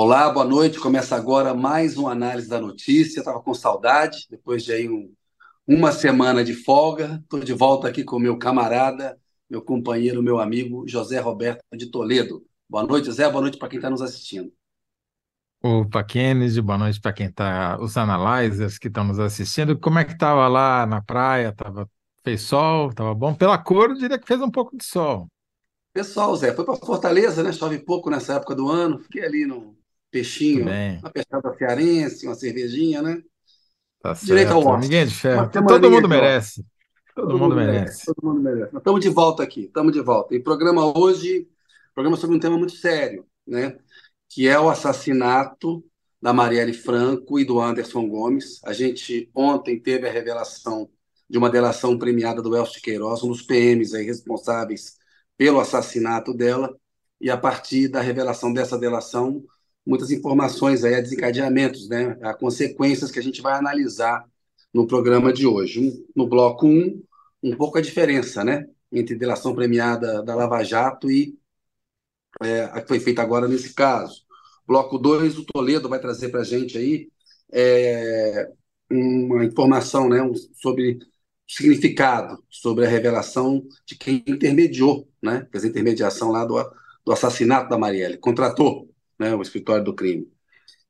Olá, boa noite. Começa agora mais uma análise da notícia. Estava com saudade, depois de aí um, uma semana de folga. Estou de volta aqui com meu camarada, meu companheiro, meu amigo José Roberto de Toledo. Boa noite, Zé. Boa noite para quem está nos assistindo. Opa, Kennedy, boa noite para quem está, os analyzers que estão nos assistindo. Como é que estava lá na praia? Tava, fez sol? Estava bom? Pela cor, eu diria que fez um pouco de sol. Pessoal, Zé, foi para Fortaleza, né? Chove pouco nessa época do ano. Fiquei ali no peixinho, uma pescada cearense, uma cervejinha, né? Tá Direito ao certo. Ninguém é de ferro. Todo mundo merece. Todo, Todo mundo mundo merece. Todo mundo merece. Nós estamos de volta aqui, estamos de volta. E programa hoje, programa sobre um tema muito sério, né? Que é o assassinato da Marielle Franco e do Anderson Gomes. A gente ontem teve a revelação de uma delação premiada do Elcio Queiroz, um dos PMs aí responsáveis pelo assassinato dela, e a partir da revelação dessa delação, muitas informações aí, a desencadeamentos, né, a consequências que a gente vai analisar no programa de hoje. No bloco 1, um, um pouco a diferença, né, entre delação premiada da Lava Jato e é, a que foi feita agora nesse caso. Bloco 2, o Toledo vai trazer para a gente aí é, uma informação né, um, sobre significado, sobre a revelação de quem intermediou, né, fez a intermediação lá do, do assassinato da Marielle, contratou né, o escritório do crime.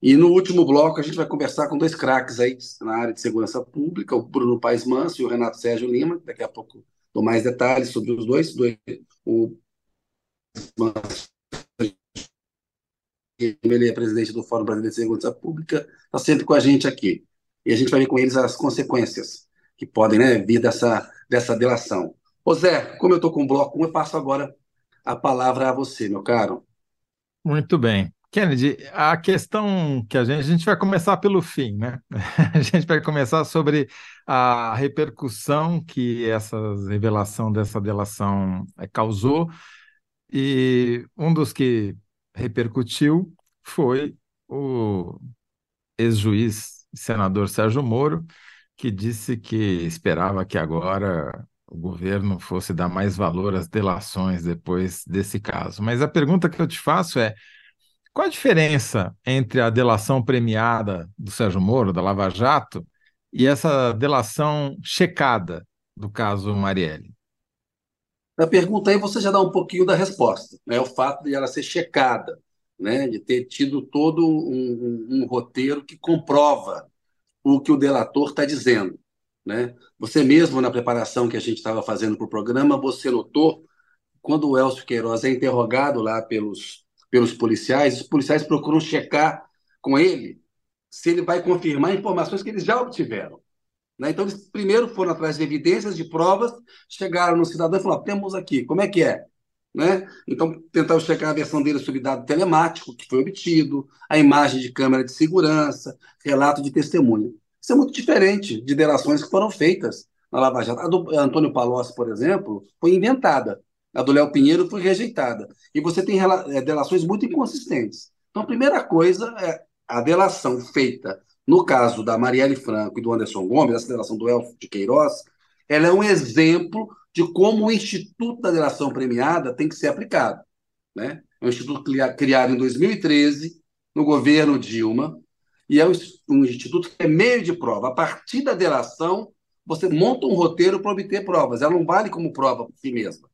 E no último bloco a gente vai conversar com dois craques aí na área de segurança pública, o Bruno Paes Manso e o Renato Sérgio Lima. Daqui a pouco dou mais detalhes sobre os dois. O ele é presidente do Fórum Brasileiro de Segurança Pública, está sempre com a gente aqui. E a gente vai ver com eles as consequências que podem né, vir dessa, dessa delação. Ô Zé, como eu estou com o bloco 1, eu passo agora a palavra a você, meu caro. Muito bem. Kennedy, a questão que a gente, a gente vai começar pelo fim, né? A gente vai começar sobre a repercussão que essa revelação dessa delação eh, causou, e um dos que repercutiu foi o ex-juiz senador Sérgio Moro, que disse que esperava que agora o governo fosse dar mais valor às delações depois desse caso. Mas a pergunta que eu te faço é qual a diferença entre a delação premiada do Sérgio Moro, da Lava Jato, e essa delação checada do caso Marielle? Na pergunta aí você já dá um pouquinho da resposta, né? O fato de ela ser checada, né? De ter tido todo um, um, um roteiro que comprova o que o delator está dizendo, né? Você mesmo na preparação que a gente estava fazendo para o programa, você notou quando o Elcio Queiroz é interrogado lá pelos pelos policiais, os policiais procuram checar com ele se ele vai confirmar informações que eles já obtiveram. Né? Então, eles primeiro foram atrás de evidências, de provas, chegaram no cidadão e falaram: temos aqui, como é que é? Né? Então, tentaram checar a versão dele sobre dado telemático que foi obtido, a imagem de câmera de segurança, relato de testemunha. Isso é muito diferente de delações que foram feitas na Lava Jato. A do Antônio Palocci, por exemplo, foi inventada. A do Léo Pinheiro foi rejeitada. E você tem é, delações muito inconsistentes. Então, a primeira coisa é a delação feita no caso da Marielle Franco e do Anderson Gomes, essa delação do Elfo de Queiroz, ela é um exemplo de como o Instituto da Delação Premiada tem que ser aplicado. Né? É um instituto criado em 2013, no governo Dilma, e é um instituto que é meio de prova. A partir da delação, você monta um roteiro para obter provas. Ela não vale como prova por si mesma.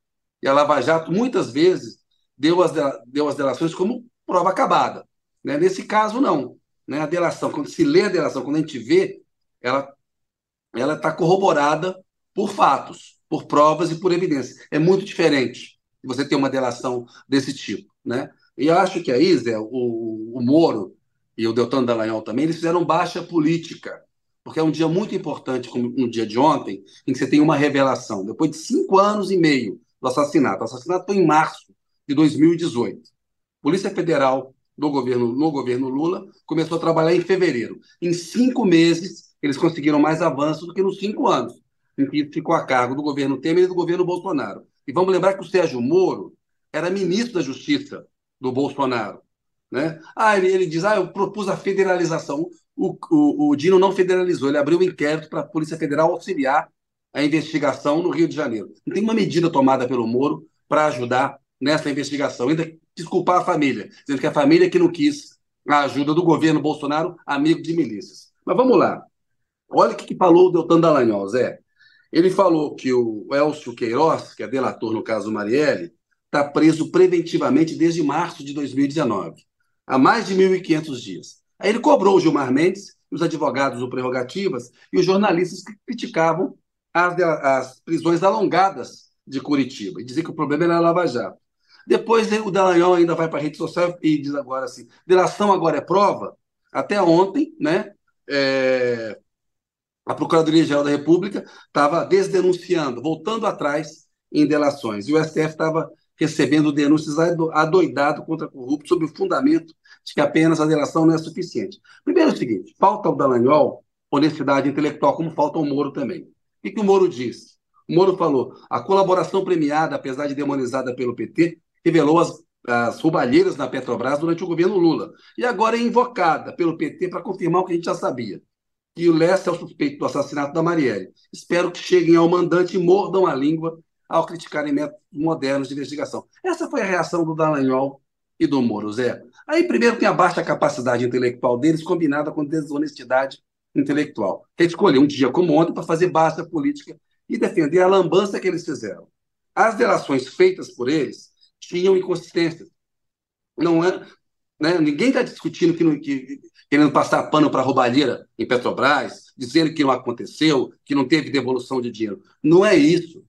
E a Lava Jato, muitas vezes, deu as, deu as delações como prova acabada. Né? Nesse caso, não. Né? A delação, quando se lê a delação, quando a gente vê, ela ela está corroborada por fatos, por provas e por evidências. É muito diferente você ter uma delação desse tipo. Né? E eu acho que aí, Zé, o, o Moro e o Deltan Dallagnol também, eles fizeram baixa política, porque é um dia muito importante, como no dia de ontem, em que você tem uma revelação. Depois de cinco anos e meio do assassinato. O assassinato foi em março de 2018. Polícia Federal do governo, no governo Lula começou a trabalhar em fevereiro. Em cinco meses, eles conseguiram mais avanços do que nos cinco anos, em que ficou a cargo do governo Temer e do governo Bolsonaro. E vamos lembrar que o Sérgio Moro era ministro da Justiça do Bolsonaro. Né? Ah, ele, ele diz, ah, eu propus a federalização. O, o, o Dino não federalizou, ele abriu um inquérito para a Polícia Federal auxiliar a investigação no Rio de Janeiro. Não tem uma medida tomada pelo Moro para ajudar nessa investigação. Ainda desculpar a família, dizendo que a família que não quis a ajuda do governo Bolsonaro, amigo de milícias. Mas vamos lá. Olha o que, que falou o Deltan Dallagnol, Zé. Ele falou que o Elcio Queiroz, que é delator no caso Marielle, está preso preventivamente desde março de 2019, há mais de 1.500 dias. Aí ele cobrou o Gilmar Mendes, os advogados do Prerrogativas e os jornalistas que criticavam as, as prisões alongadas de Curitiba e dizer que o problema era a Lava Jato. Depois o Dallagnol ainda vai para a rede social e diz agora assim: delação agora é prova. Até ontem, né? É, a Procuradoria-Geral da República estava desdenunciando, voltando atrás em delações. E o STF estava recebendo denúncias adoidado contra corrupto sob o fundamento de que apenas a delação não é suficiente. Primeiro é o seguinte, falta ao Dallagnol honestidade intelectual, como falta ao Moro também. O que, o Moro diz? O Moro falou, a colaboração premiada, apesar de demonizada pelo PT, revelou as, as roubalheiras na Petrobras durante o governo Lula. E agora é invocada pelo PT para confirmar o que a gente já sabia. Que o Leste é o suspeito do assassinato da Marielle. Espero que cheguem ao mandante e mordam a língua ao criticarem métodos modernos de investigação. Essa foi a reação do Dallagnol e do Moro, Zé. Aí, primeiro, tem a baixa capacidade intelectual deles, combinada com desonestidade intelectual. Que escolheu um dia como ontem para fazer baixa política e defender a lambança que eles fizeram. As delações feitas por eles tinham inconsistências. Não é, né? Ninguém está discutindo que, que, querendo passar pano para roubalheira em Petrobras, dizendo que não aconteceu, que não teve devolução de dinheiro. Não é isso.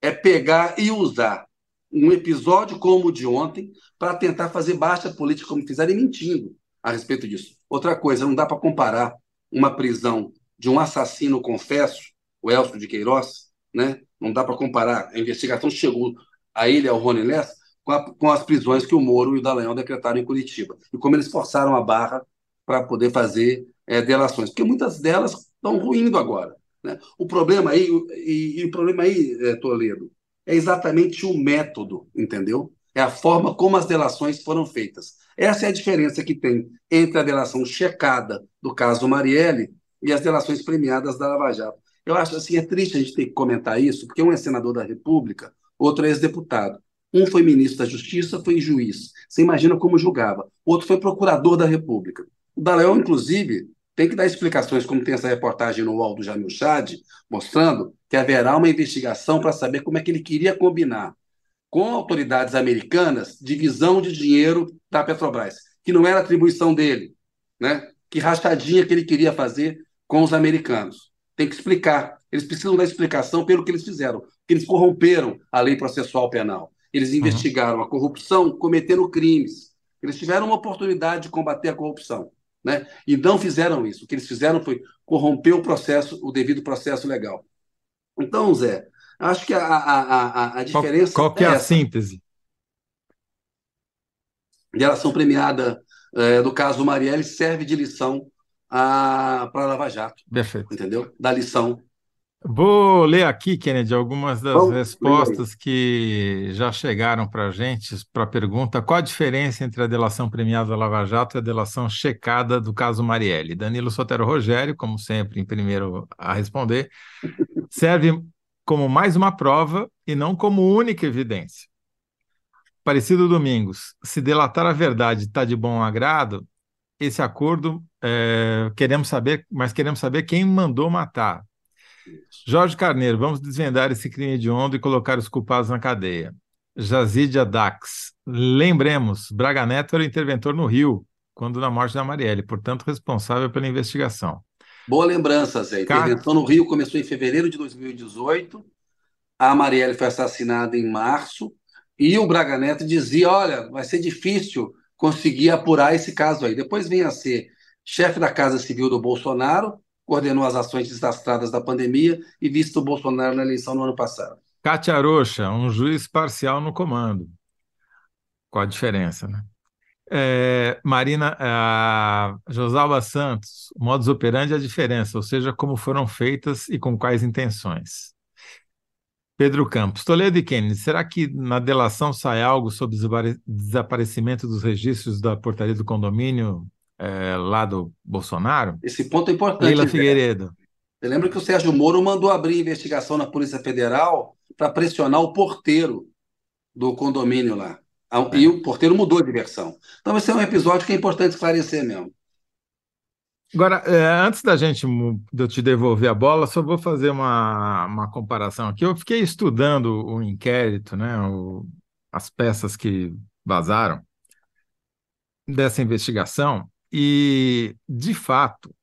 É pegar e usar um episódio como o de ontem para tentar fazer baixa política, como fizeram, e mentindo a respeito disso. Outra coisa, não dá para comparar uma prisão de um assassino confesso, o Elcio de Queiroz, né? não dá para comparar. A investigação chegou a ele, ao Rony Lessa, com, a, com, as prisões que o Moro e o Dallagnol decretaram em Curitiba. E como eles forçaram a barra para poder fazer é, delações. Porque muitas delas estão ruindo agora. Né? O problema aí, e, e o problema aí, é, Toledo, é exatamente o método, entendeu? É a forma como as delações foram feitas. Essa é a diferença que tem entre a delação checada do caso Marielle e as delações premiadas da Lava Jato. Eu acho assim, é triste a gente ter que comentar isso, porque um é senador da República, outro é ex-deputado. Um foi ministro da Justiça, foi juiz. Você imagina como julgava. Outro foi procurador da República. O Dallagnol, inclusive, tem que dar explicações, como tem essa reportagem no UOL do Jamil Chad, mostrando que haverá uma investigação para saber como é que ele queria combinar com autoridades americanas divisão de dinheiro da Petrobras, que não era atribuição dele, né? Que rachadinha que ele queria fazer com os americanos. Tem que explicar. Eles precisam dar explicação pelo que eles fizeram, que eles corromperam a lei processual penal. Eles uhum. investigaram uhum. a corrupção cometendo crimes. Eles tiveram uma oportunidade de combater a corrupção né? E não fizeram isso. O que eles fizeram foi corromper o processo, o devido processo legal. Então, Zé, acho que a, a, a, a diferença. Qual, qual que é, é a síntese? Geração premiada é, do caso Marielle serve de lição para a Lava Jato. Perfeito. Entendeu? Da lição Vou ler aqui, Kennedy, algumas das Vamos, respostas que já chegaram para a gente para a pergunta: qual a diferença entre a delação premiada da Lava Jato e a delação checada do caso Marielle? Danilo Sotero Rogério, como sempre, em primeiro a responder, serve como mais uma prova e não como única evidência. Parecido Domingos, se delatar a verdade está de bom agrado, esse acordo é, queremos saber, mas queremos saber quem mandou matar Jorge Carneiro, vamos desvendar esse crime de onda e colocar os culpados na cadeia. Jazídia Dax. Lembremos, Braga Neto era interventor no Rio, quando da morte da Marielle, portanto responsável pela investigação. Boa lembrança, Zé. Car... Intervenção no Rio começou em fevereiro de 2018. A Marielle foi assassinada em março. E o Braga Neto dizia: olha, vai ser difícil conseguir apurar esse caso aí. Depois vem a ser chefe da Casa Civil do Bolsonaro coordenou as ações desastradas da pandemia e visto o Bolsonaro na eleição no ano passado. Cátia Rocha, um juiz parcial no comando. Qual a diferença, né? É, Marina, Josalba Santos, modus operandi é a diferença, ou seja, como foram feitas e com quais intenções. Pedro Campos, Toledo e Kennedy, será que na delação sai algo sobre o desaparecimento dos registros da portaria do condomínio é, lá do Bolsonaro. Esse ponto é importante. Leila Figueiredo. Você lembra que o Sérgio Moro mandou abrir investigação na Polícia Federal para pressionar o porteiro do condomínio lá. E o porteiro mudou de versão. Então, esse é um episódio que é importante esclarecer mesmo. Agora, é, antes da gente de eu te devolver a bola, só vou fazer uma, uma comparação aqui. Eu fiquei estudando o inquérito, né, o, as peças que vazaram dessa investigação, e, de fato,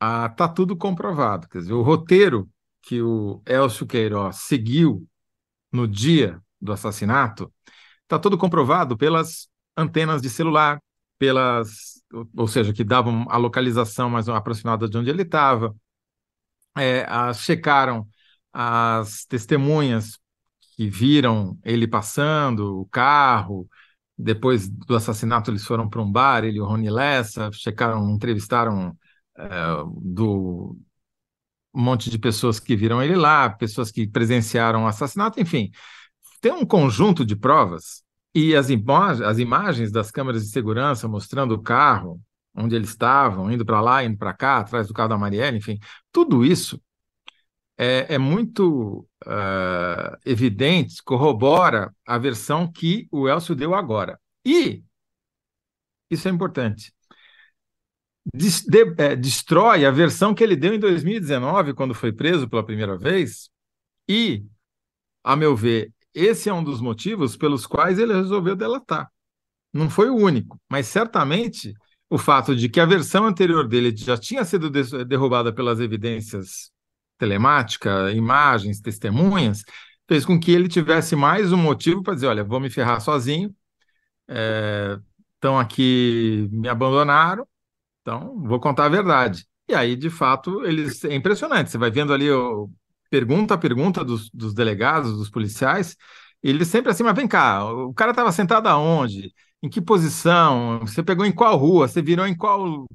está tudo comprovado. Quer dizer, o roteiro que o Elcio Queiroz seguiu no dia do assassinato está tudo comprovado pelas antenas de celular, pelas, ou seja, que davam a localização mais aproximada de onde ele estava. É, as, checaram as testemunhas que viram ele passando, o carro. Depois do assassinato, eles foram para um bar, ele e o Rony Lessa, checaram, entrevistaram é, do um monte de pessoas que viram ele lá, pessoas que presenciaram o assassinato, enfim, tem um conjunto de provas e as, as imagens das câmeras de segurança mostrando o carro, onde eles estavam, indo para lá, indo para cá, atrás do carro da Marielle, enfim, tudo isso é, é muito uh, evidente, corrobora a versão que o Elcio deu agora. E, isso é importante, des, de, é, destrói a versão que ele deu em 2019, quando foi preso pela primeira vez, e, a meu ver, esse é um dos motivos pelos quais ele resolveu delatar. Não foi o único, mas certamente o fato de que a versão anterior dele já tinha sido derrubada pelas evidências telemáticas, imagens, testemunhas, fez com que ele tivesse mais um motivo para dizer: olha, vou me ferrar sozinho, estão é, aqui, me abandonaram, então vou contar a verdade. E aí, de fato, eles é impressionante. Você vai vendo ali o, pergunta a pergunta dos, dos delegados, dos policiais, eles sempre assim, mas vem cá, o cara estava sentado aonde? Em que posição? Você pegou em qual rua? Você virou em qual.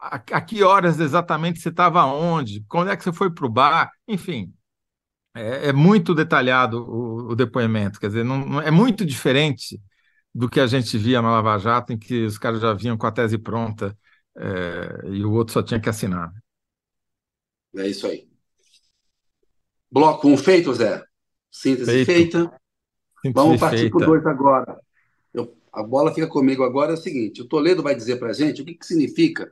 A, a que horas exatamente você estava onde? Quando é que você foi para o bar? Enfim, é, é muito detalhado o, o, depoimento, quer dizer, não, não, é muito diferente do que a gente via na Lava Jato, em que os caras já vinham com a tese pronta é, e o outro só tinha que assinar. É isso aí. Bloco 1 um feito, Zé? Síntese feito. feita. Síntese Vamos partir para o 2 agora. Eu, a bola fica comigo agora. É o seguinte: o Toledo vai dizer para a gente o que, que significa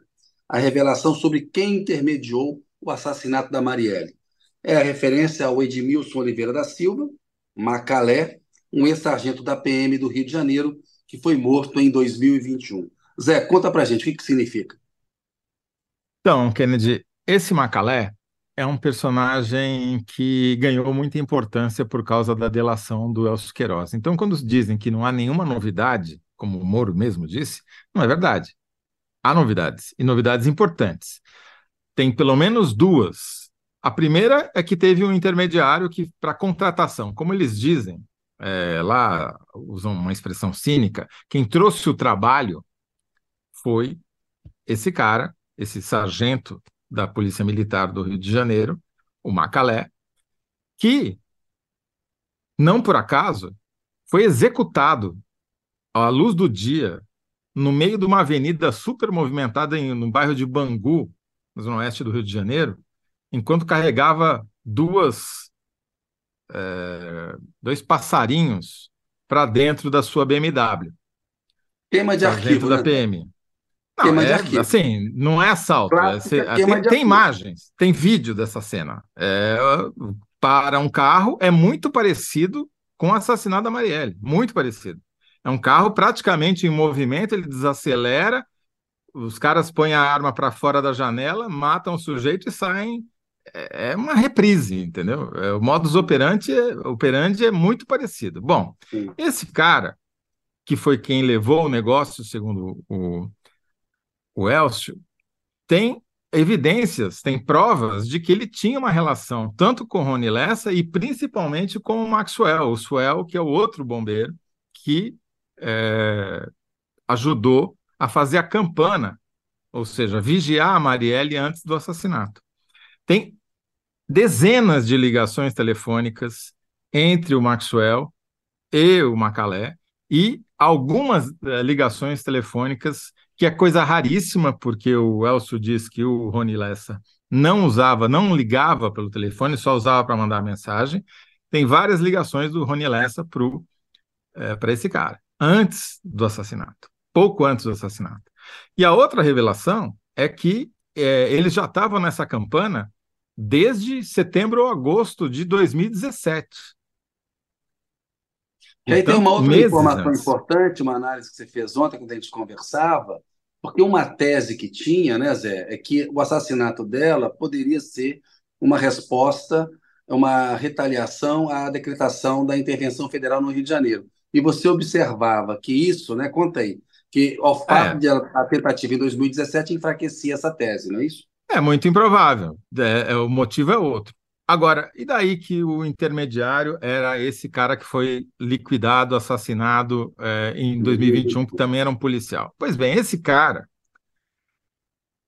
a revelação sobre quem intermediou o assassinato da Marielle. É a referência ao Edmilson Oliveira da Silva, Macalé, um ex-sargento da PM do Rio de Janeiro, que foi morto em 2021. Zé, conta para a gente o que, que significa. Então, Kennedy, esse Macalé é um personagem que ganhou muita importância por causa da delação do Elcio Queiroz. Então, quando dizem que não há nenhuma novidade, como o Moro mesmo disse, não é verdade. Há novidades, e novidades importantes. Tem pelo menos duas. A primeira é que teve um intermediário que, para contratação, como eles dizem, é, lá usam uma expressão cínica, quem trouxe o trabalho foi esse cara, esse sargento da Polícia Militar do Rio de Janeiro, o Macalé, que, não por acaso, foi executado à luz do dia, no meio de uma avenida super movimentada em, no bairro de Bangu, no zona oeste do Rio de Janeiro, enquanto carregava duas, é, dois passarinhos para dentro da sua BMW. Queima de arquivo da né? PM. Não, é, assim, não é assalto. É, tem, tem imagens, tem vídeo dessa cena. É, para um carro, é muito parecido com o assassinato da Marielle. Muito parecido. É um carro praticamente em movimento, ele desacelera, os caras põem a arma para fora da janela, matam o sujeito e saem. É, é uma reprise, entendeu? É, o modus operandi é, operandi é muito parecido. Bom, Sim. esse cara, que foi quem levou o negócio, segundo o, o Elcio, tem evidências, tem provas de que ele tinha uma relação tanto com Rony Lessa e principalmente com o Maxwell, o Suel, que é o outro bombeiro que é, ajudou a fazer a campana, ou seja, vigiar a Marielle antes do assassinato. Tem dezenas de ligações telefônicas entre o Maxwell e o Macalé e algumas é, ligações telefônicas que é coisa raríssima, porque o Elcio diz que o Rony Lessa não usava, não ligava pelo telefone, só usava para mandar mensagem. Tem várias ligações do Rony Lessa para é, esse cara. antes do assassinato, pouco antes do assassinato. E a outra revelação é que é, eles já estavam nessa campana desde setembro ou agosto de 2017. E aí tem uma outra informação antes. importante, uma análise que você fez ontem, quando a gente conversava, porque uma tese que tinha, né, Zé, é que o assassinato dela poderia ser uma resposta, uma retaliação à decretação da intervenção federal no Rio de Janeiro. E você observava que isso, né, conta aí, que ao fato é. de a tentativa em 2017 enfraquecia essa tese, não é isso? É muito improvável. É, é, o motivo é outro. Agora, e daí que o intermediário era esse cara que foi liquidado, assassinado é, em 2021, que também era um policial? Pois bem, esse cara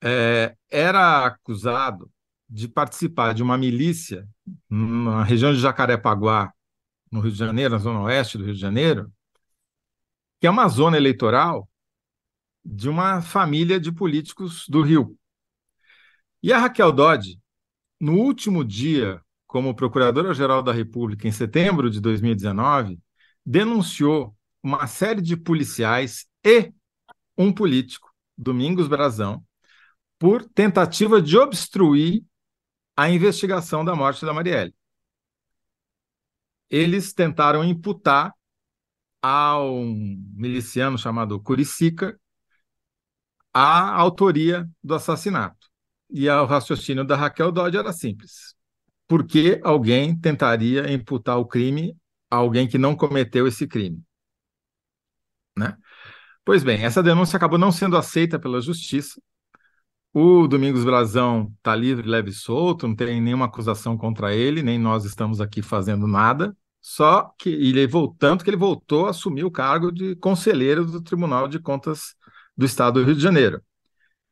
é, era acusado de participar de uma milícia na região de Jacarepaguá, no Rio de Janeiro, na zona oeste do Rio de Janeiro, que é uma zona eleitoral de uma família de políticos do Rio. E a Raquel Dodge no último dia, como Procuradora-Geral da República, em setembro de 2019, denunciou uma série de policiais e um político, Domingos Brazão, por tentativa de obstruir a investigação da morte da Marielle. Eles tentaram imputar a um miliciano chamado Curicica a autoria do assassinato. E o raciocínio da Raquel Dodge era simples. Por que alguém tentaria imputar o crime a alguém que não cometeu esse crime? Né? Pois bem, essa denúncia acabou não sendo aceita pela justiça. O Domingos Brazão está livre, leve e solto, não tem nenhuma acusação contra ele, nem nós estamos aqui fazendo nada. Só que ele voltando que ele voltou a assumir o cargo de conselheiro do Tribunal de Contas do Estado do Rio de Janeiro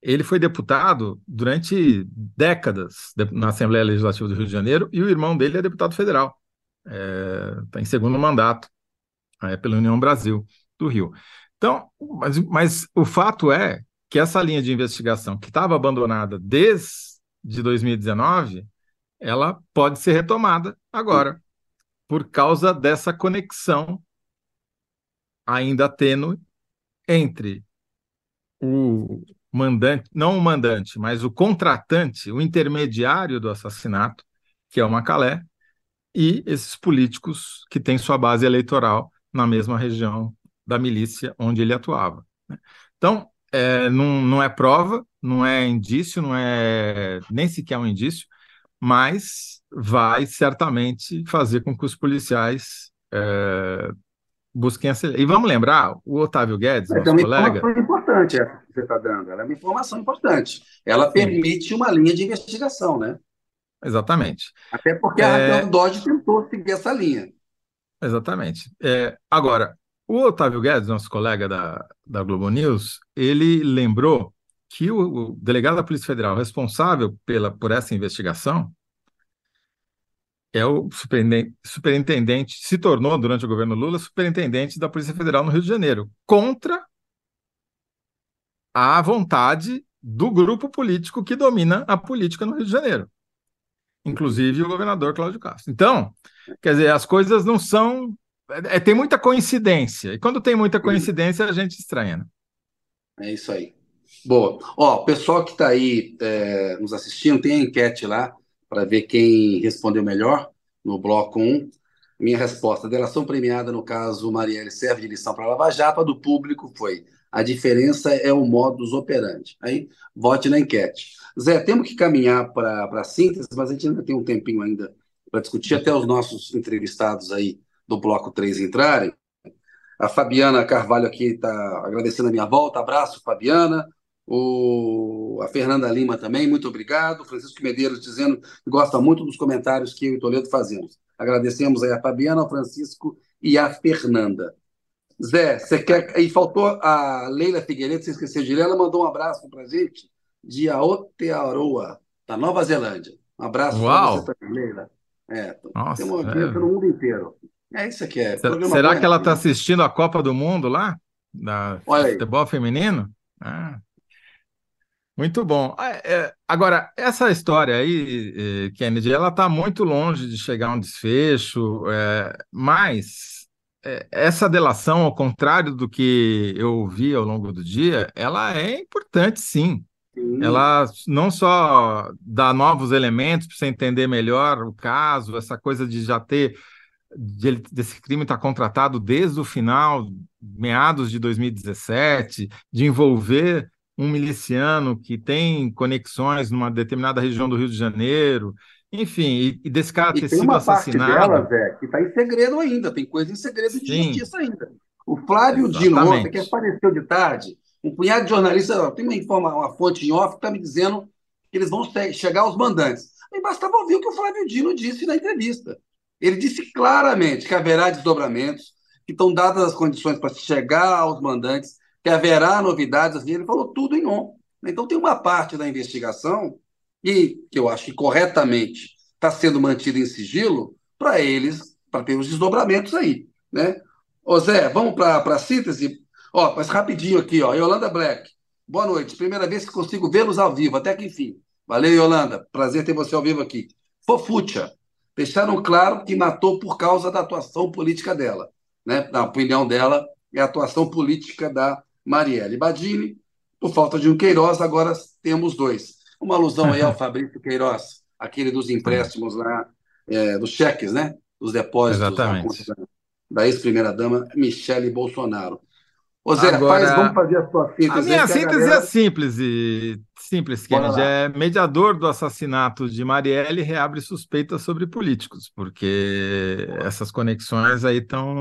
ele foi deputado durante décadas na Assembleia Legislativa do Rio de Janeiro e o irmão dele é deputado federal. Está é, tá em segundo mandato é, pela União Brasil do Rio. Então, mas, mas o fato é que essa linha de investigação que estava abandonada desde 2019, ela pode ser retomada agora, por causa dessa conexão ainda tênue entre o, mandante, não o mandante, mas o contratante, o intermediário do assassinato, que é o Macalé, e esses políticos que têm sua base eleitoral na mesma região da milícia onde ele atuava. Né? Então, é, não, não é prova, não é indício, não é nem sequer um indício, mas vai certamente fazer com que os policiais é, busquem acelerar. E vamos lembrar, o Otávio Guedes, nosso colega. Uma importante essa que você está dando. Ela é uma informação importante. Ela Sim. permite uma linha de investigação, né? Exatamente. Até porque a é... Raquel Dodge tentou seguir essa linha. Exatamente. É, agora, o Otávio Guedes, nosso colega da, da Globo News, ele lembrou que o, o delegado da Polícia Federal responsável pela, por essa investigação é o superintendente, superintendente, se tornou, durante o governo Lula, superintendente da Polícia Federal no Rio de Janeiro, contra a vontade do grupo político que domina a política no Rio de Janeiro, inclusive o governador Cláudio Castro. Então, quer dizer, as coisas não são. É, tem muita coincidência, e quando tem muita coincidência, a gente estranha. Né? É isso aí. Boa. Ó, pessoal que está aí é, nos assistindo, tem a enquete lá para ver quem respondeu melhor no bloco 1. Minha resposta: delação premiada no caso Marielle serve de lição para Lava Jato. A do público foi: a diferença é o modus operandi. Aí, vote na enquete. Zé, temos que caminhar para a síntese, mas a gente ainda tem um tempinho ainda para discutir, até os nossos entrevistados aí do bloco 3 entrarem. A Fabiana Carvalho aqui está agradecendo a minha volta. Abraço, Fabiana o, a Fernanda Lima também, muito obrigado. Francisco Medeiros dizendo que gosta muito dos comentários que eu e Toledo fazemos. Agradecemos aí a Fabiana, ao Francisco e a Fernanda. Zé, você quer. E faltou a Leila Figueiredo, você esqueceu de ler, ela mandou um abraço para gente de Aotearoa, da Nova Zelândia. Um abraço para você também, Leila. É, Nossa, tem uma audiência é... no mundo inteiro. É isso que é. Será, será que ela está assistindo a Copa do Mundo lá? Da Olha futebol aí. feminino? Ah. Muito bom. Ah, é, agora, essa história aí, eh, Kennedy, ela está muito longe de chegar a um desfecho, é, mas essa delação, ao contrário do que eu ouvi ao longo do dia, ela é importante, sim. sim. Ela não só dá novos elementos para você entender melhor o caso, essa coisa de já ter de, desse crime estar tá contratado desde o final, meados de 2017, de envolver um miliciano que tem conexões numa determinada região do Rio de Janeiro, enfim, e, desse cara ter sido assassinado. Parte dela, Zé, que está em segredo ainda, tem coisa em segredo Sim. de justiça ainda. O Flávio Dino, ontem, que apareceu de tarde, um punhado de jornalistas, tem uma, informa, uma fonte em off que está me dizendo que eles vão chegar aos mandantes. E bastava ouvir o que o Flávio Dino disse na entrevista. Ele disse claramente que haverá desdobramentos, que estão dadas as condições para chegar aos mandantes, que haverá novidades, assim, ele falou tudo em on. Então tem uma parte da investigação e que eu acho que corretamente está sendo mantida em sigilo para eles, para ter os desdobramentos aí, né? Ô Zé, vamos para a síntese? Ó, mas rapidinho aqui, ó, Yolanda Black. Boa noite. Primeira vez que consigo vê-los ao vivo, até que enfim. Valeu, Yolanda. Prazer ter você ao vivo aqui. Fofucha deixaram claro que matou por causa da atuação política dela. Né? Na opinião dela, é a atuação política da Marielle Badini. Por falta de um Queiroz, agora temos dois. Uma alusão aí ao Fabrício Queiroz, aquele dos empréstimos lá, é, dos cheques, né? Dos depósitos Exatamente. da, da ex-primeira-dama Michele Bolsonaro. Ô Zé, Agora, faz, vamos fazer a sua síntese. A minha síntese a galera... é simples, e, simples, Kennedy. É mediador do assassinato de Marielle reabre suspeitas sobre políticos, porque essas conexões aí tão,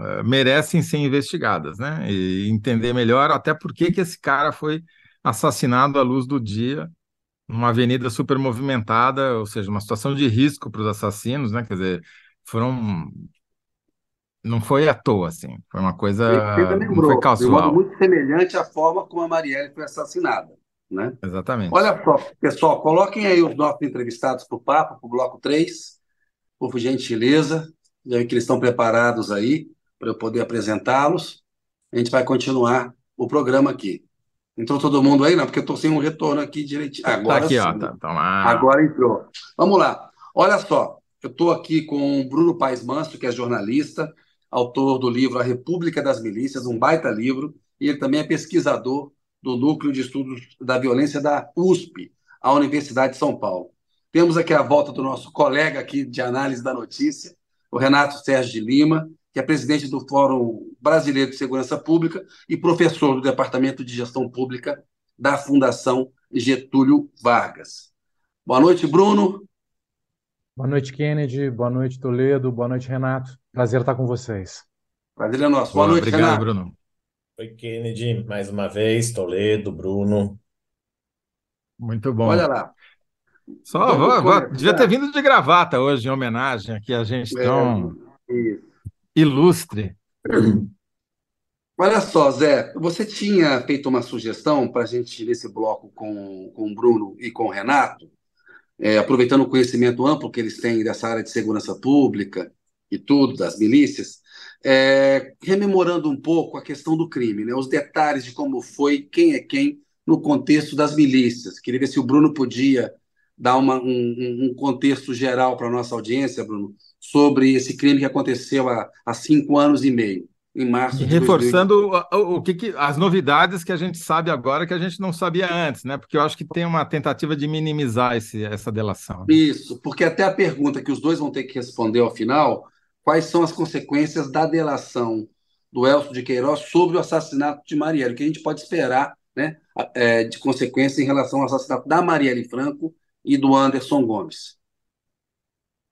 eh, merecem ser investigadas, né? E entender melhor até por que, que esse cara foi assassinado à luz do dia, numa avenida super movimentada, ou seja, uma situação de risco para os assassinos, né? Quer dizer, foram não foi à toa, assim. Foi uma coisa. Lembrou, não foi casual. muito semelhante à forma como a Marielle foi assassinada. Né? Exatamente. Olha só, pessoal, coloquem aí os nossos entrevistados para o papo, para o bloco 3, por gentileza. Já que eles estão preparados aí para eu poder apresentá-los. A gente vai continuar o programa aqui. Entrou todo mundo aí? Não, porque eu estou sem um retorno aqui direitinho. Tá Agora tá aqui, sim. ó. Tá, tá Agora entrou. Vamos lá. Olha só, eu estou aqui com o Bruno Paes Manso, que é jornalista, autor do livro A República das Milícias, um baita livro, e ele também é pesquisador do Núcleo de Estudos da Violência da USP, a Universidade de São Paulo. Temos aqui a volta do nosso colega aqui de análise da notícia, o Renato Sérgio de Lima, que é presidente do Fórum Brasileiro de Segurança Pública e professor do Departamento de Gestão Pública da Fundação Getúlio Vargas. Boa noite, Bruno. Boa noite, Kennedy. Boa noite, Toledo. Boa noite, Renato. Prazer estar com vocês. Prazer é nosso. Boa, Boa noite, obrigado, Renato. Bruno. Oi, Kennedy, mais uma vez, Toledo, Bruno. Muito bom. Olha lá. Só vou, vou, devia ter vindo de gravata hoje, em homenagem aqui a gente é, tão é, ilustre. Olha só, Zé, você tinha feito uma sugestão para a gente nesse bloco com, com o Bruno e com o Renato, é, aproveitando o conhecimento amplo que eles têm dessa área de segurança pública e tudo, das milícias, é, rememorando um pouco a questão do crime, né, os detalhes de como foi, quem é quem, no contexto das milícias. Queria ver se o Bruno podia dar uma, um, um contexto geral para a nossa audiência, Bruno, sobre esse crime que aconteceu há, há cinco anos e meio em março. E reforçando o, o que, que, as novidades que a gente sabe agora que a gente não sabia antes, né? Porque eu acho que tem uma tentativa de minimizar esse, essa delação. Né? Isso, porque até a pergunta que os dois vão ter que responder ao final: quais são as consequências da delação do Elcio de Queiroz sobre o assassinato de Marielle? O que a gente pode esperar, né? É, de consequência em relação ao assassinato da Marielle Franco e do Anderson Gomes.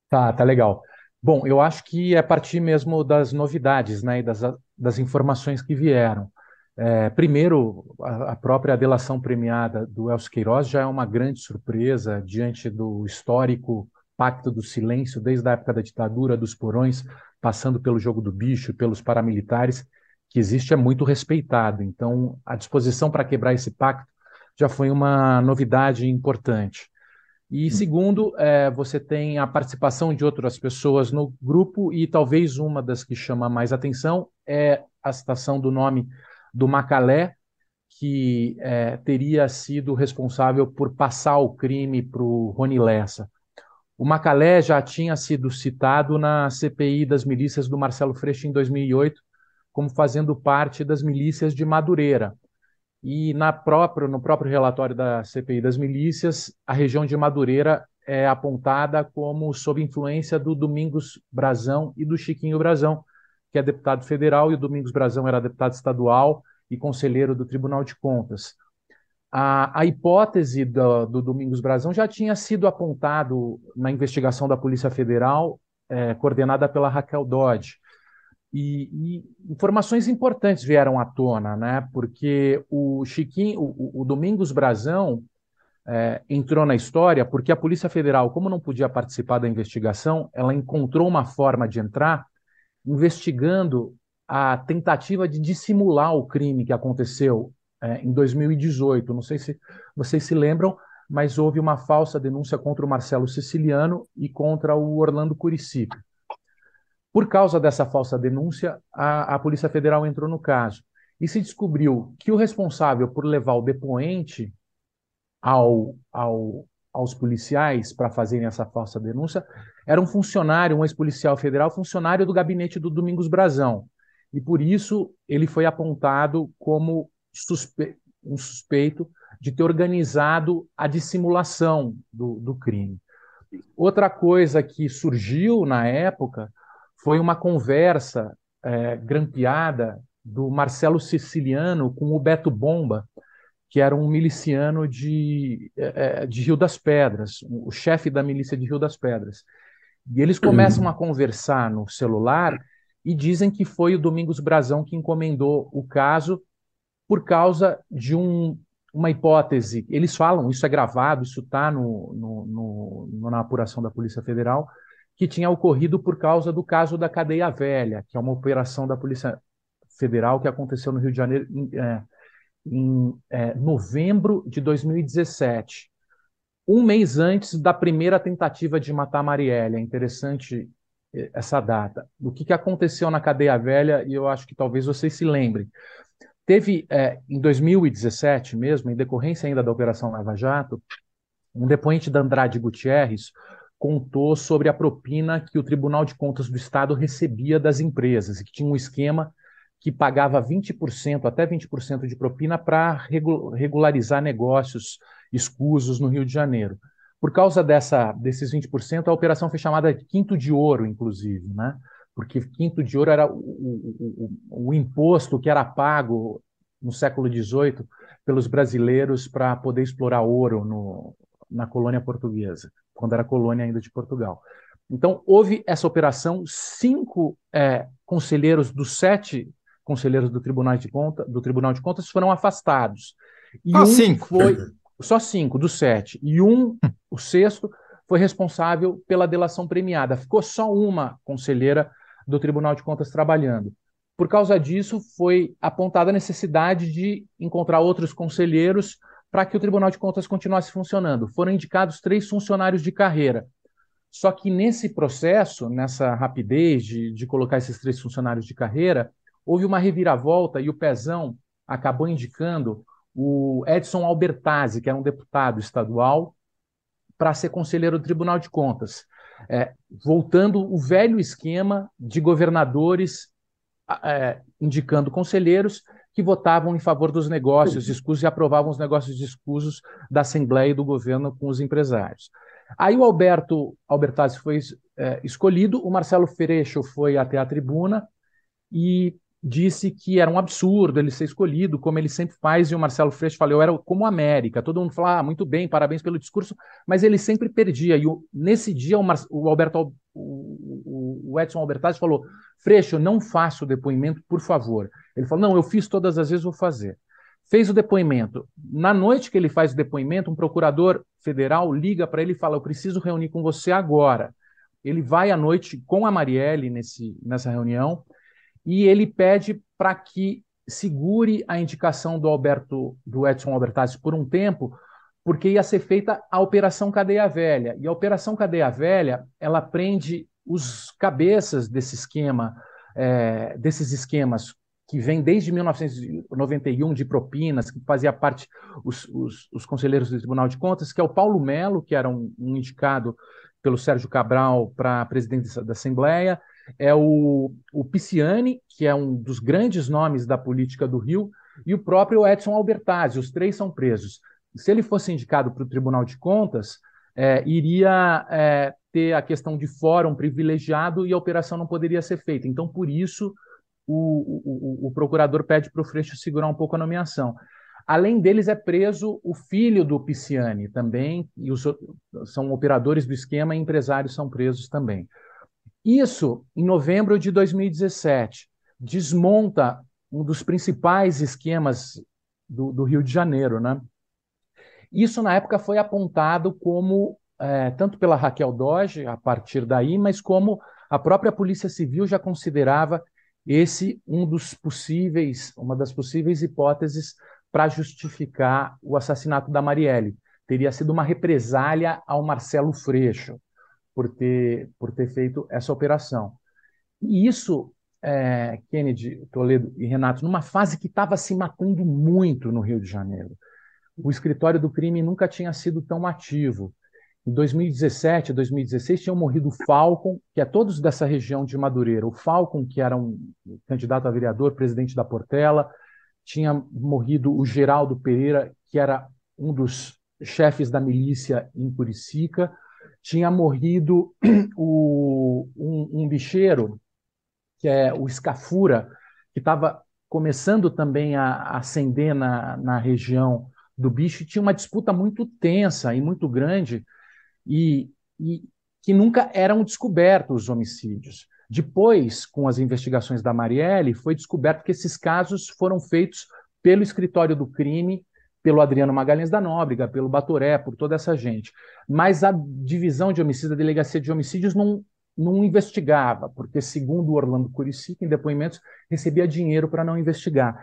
Tá, tá legal. Bom, eu acho que é a partir mesmo das novidades, né, e das, das informações que vieram. É, primeiro, a, a, própria delação premiada do Elcio Queiroz já é uma grande surpresa diante do histórico pacto do silêncio, desde a época da ditadura, dos porões, passando pelo jogo do bicho, pelos paramilitares, que existe é muito respeitado. Então, a disposição para quebrar esse pacto já foi uma novidade importante. E segundo, é, você tem a participação de outras pessoas no grupo, e talvez uma das que chama mais atenção é a citação do nome do Macalé, que é, teria sido responsável por passar o crime para o Rony Lessa. O Macalé já tinha sido citado na CPI das milícias do Marcelo Freixo em 2008, como fazendo parte das milícias de Madureira. E na próprio, no próprio relatório da CPI das milícias, a região de Madureira é apontada como sob influência do Domingos Brazão e do Chiquinho Brazão, que é deputado federal, e o Domingos Brazão era deputado estadual e conselheiro do Tribunal de Contas. A, a hipótese do, do, Domingos Brazão já tinha sido apontado na investigação da Polícia Federal, é, coordenada pela Raquel Dodge. E, e, informações importantes vieram à tona, né? Porque o Chiquinho, o, o Domingos Brazão é, entrou na história porque a Polícia Federal, como não podia participar da investigação, ela encontrou uma forma de entrar investigando a tentativa de dissimular o crime que aconteceu é, em 2018. Não sei se vocês se lembram, mas houve uma falsa denúncia contra o Marcelo Siciliano e contra o Orlando Curicipe. Por causa dessa falsa denúncia, a, a Polícia Federal entrou no caso e se descobriu que o responsável por levar o depoente ao, ao, aos policiais para fazerem essa falsa denúncia era um funcionário, um ex-policial federal, funcionário do gabinete do Domingos Brazão. E por isso ele foi apontado como suspe um suspeito de ter organizado a dissimulação do, do crime. Outra coisa que surgiu na época foi uma conversa é, grampeada do Marcelo Siciliano com o Beto Bomba, que era um miliciano de, é, é de Rio das Pedras, o chefe da milícia de Rio das Pedras. E eles começam a conversar no celular e dizem que foi o Domingos Brazão que encomendou o caso por causa de um, uma hipótese. Eles falam, isso é gravado, isso está no, no, no, na apuração da Polícia Federal, que tinha ocorrido por causa do caso da Cadeia Velha, que é uma operação da Polícia Federal que aconteceu no Rio de Janeiro em, é, em é, novembro de 2017, um mês antes da primeira tentativa de matar Marielle. É interessante é, essa data. O que, que aconteceu na Cadeia Velha, e eu acho que talvez vocês se lembrem. Teve, é, em 2017 mesmo, em decorrência ainda da Operação Lava Jato, um depoente da Andrade Gutierrez contou sobre a propina que o Tribunal de Contas do Estado recebia das empresas, e que tinha um esquema que pagava 20%, até 20% de propina para regularizar negócios escusos no Rio de Janeiro. Por causa dessa, desses 20%, a operação foi chamada de quinto de ouro, inclusive, né? porque quinto de ouro era o, o, o, o imposto que era pago no século XVIII pelos brasileiros para poder explorar ouro no, na colônia portuguesa quando era colônia ainda de Portugal. Então, houve essa operação, cinco é, conselheiros dos sete conselheiros do Tribunal de, Conta, do Tribunal de Contas foram afastados. E ah, um cinco. foi só cinco dos sete. E um, o sexto, foi responsável pela delação premiada. Ficou só uma conselheira do Tribunal de Contas trabalhando. Por causa disso, foi apontada a necessidade de encontrar outros conselheiros para que o Tribunal de Contas continuasse funcionando. Foram indicados três funcionários de carreira. Só que nesse processo, nessa rapidez de, de colocar esses três funcionários de carreira, houve uma reviravolta e o Pezão acabou indicando o Edson Albertazzi, que era um deputado estadual, para ser conselheiro do Tribunal de Contas, é, voltando o velho esquema de governadores é, indicando conselheiros que votavam em favor dos negócios escusos e aprovavam os negócios escusos da Assembleia e do governo com os empresários. Aí o Alberto Albertazzi foi é, escolhido, o Marcelo Freixo foi até a tribuna e disse que era um absurdo ele ser escolhido, como ele sempre faz, e o Marcelo Freixo falou, eu era como América. Todo mundo fala, ah, muito bem, parabéns pelo discurso, mas ele sempre perdia. E o, nesse dia o, Mar, o Alberto, o, o Edson Albertazzi falou, Freixo, não faça o depoimento, por favor. Ele falou, não, eu fiz todas as vezes, vou fazer. Fez o depoimento. Na noite que ele faz o depoimento, um procurador federal liga para ele e fala, eu preciso reunir com você agora. Ele vai à noite com a Marielle nesse, nessa reunião, e ele pede para que segure a indicação do Alberto do Edson Albertazzi por um tempo, porque ia ser feita a operação Cadeia Velha. E a operação Cadeia Velha, ela prende os cabeças desse esquema, é, desses esquemas que vem desde 1991 de propinas, que fazia parte os, os, os, conselheiros do Tribunal de Contas, que é o Paulo Melo, que era um, um indicado pelo Sérgio Cabral para presidente da Assembleia, é o, o Pisciani, que é um dos grandes nomes da política do Rio, e o próprio Edson Albertazzi. Os três são presos. Se ele fosse indicado para o Tribunal de Contas, é, iria é, ter a questão de fórum privilegiado e a operação não poderia ser feita. Então, por isso, o, o, o procurador pede para o Freixo segurar um pouco a nomeação. Além deles, é preso o filho do Pisciani também, e os, são operadores do esquema e empresários são presos também. Isso, em novembro de 2017, desmonta um dos principais esquemas do, do Rio de Janeiro. Né? Isso, na época, foi apontado como, é, tanto pela Raquel Doge, a partir daí, mas como a própria Polícia Civil já considerava esse um dos possíveis, uma das possíveis hipóteses para justificar o assassinato da Marielle. Teria sido uma represália ao Marcelo Freixo por ter, por ter feito essa operação. E isso, é, Kennedy, Toledo e Renato, numa fase que estava se matando muito no Rio de Janeiro. O escritório do crime nunca tinha sido tão ativo. Em 2017, 2016, tinham morrido o Falcon, que é todos dessa região de Madureira. O Falcon, que era um candidato a vereador, presidente da Portela, tinha morrido o Geraldo Pereira, que era um dos chefes da milícia em Curicica, tinha morrido o, um, um bicheiro, que é o Escafura, que estava começando também a ascender na, na região do bicho, e tinha uma disputa muito tensa e muito grande, e, e que nunca eram descobertos os homicídios. Depois, com as investigações da Marielle, foi descoberto que esses casos foram feitos pelo escritório do crime pelo Adriano Magalhães da Nóbrega, pelo Batoré, por toda essa gente. Mas a divisão de homicídios, a delegacia de homicídios, não, não investigava, porque, segundo Orlando Curicica, em depoimentos, recebia dinheiro para não investigar.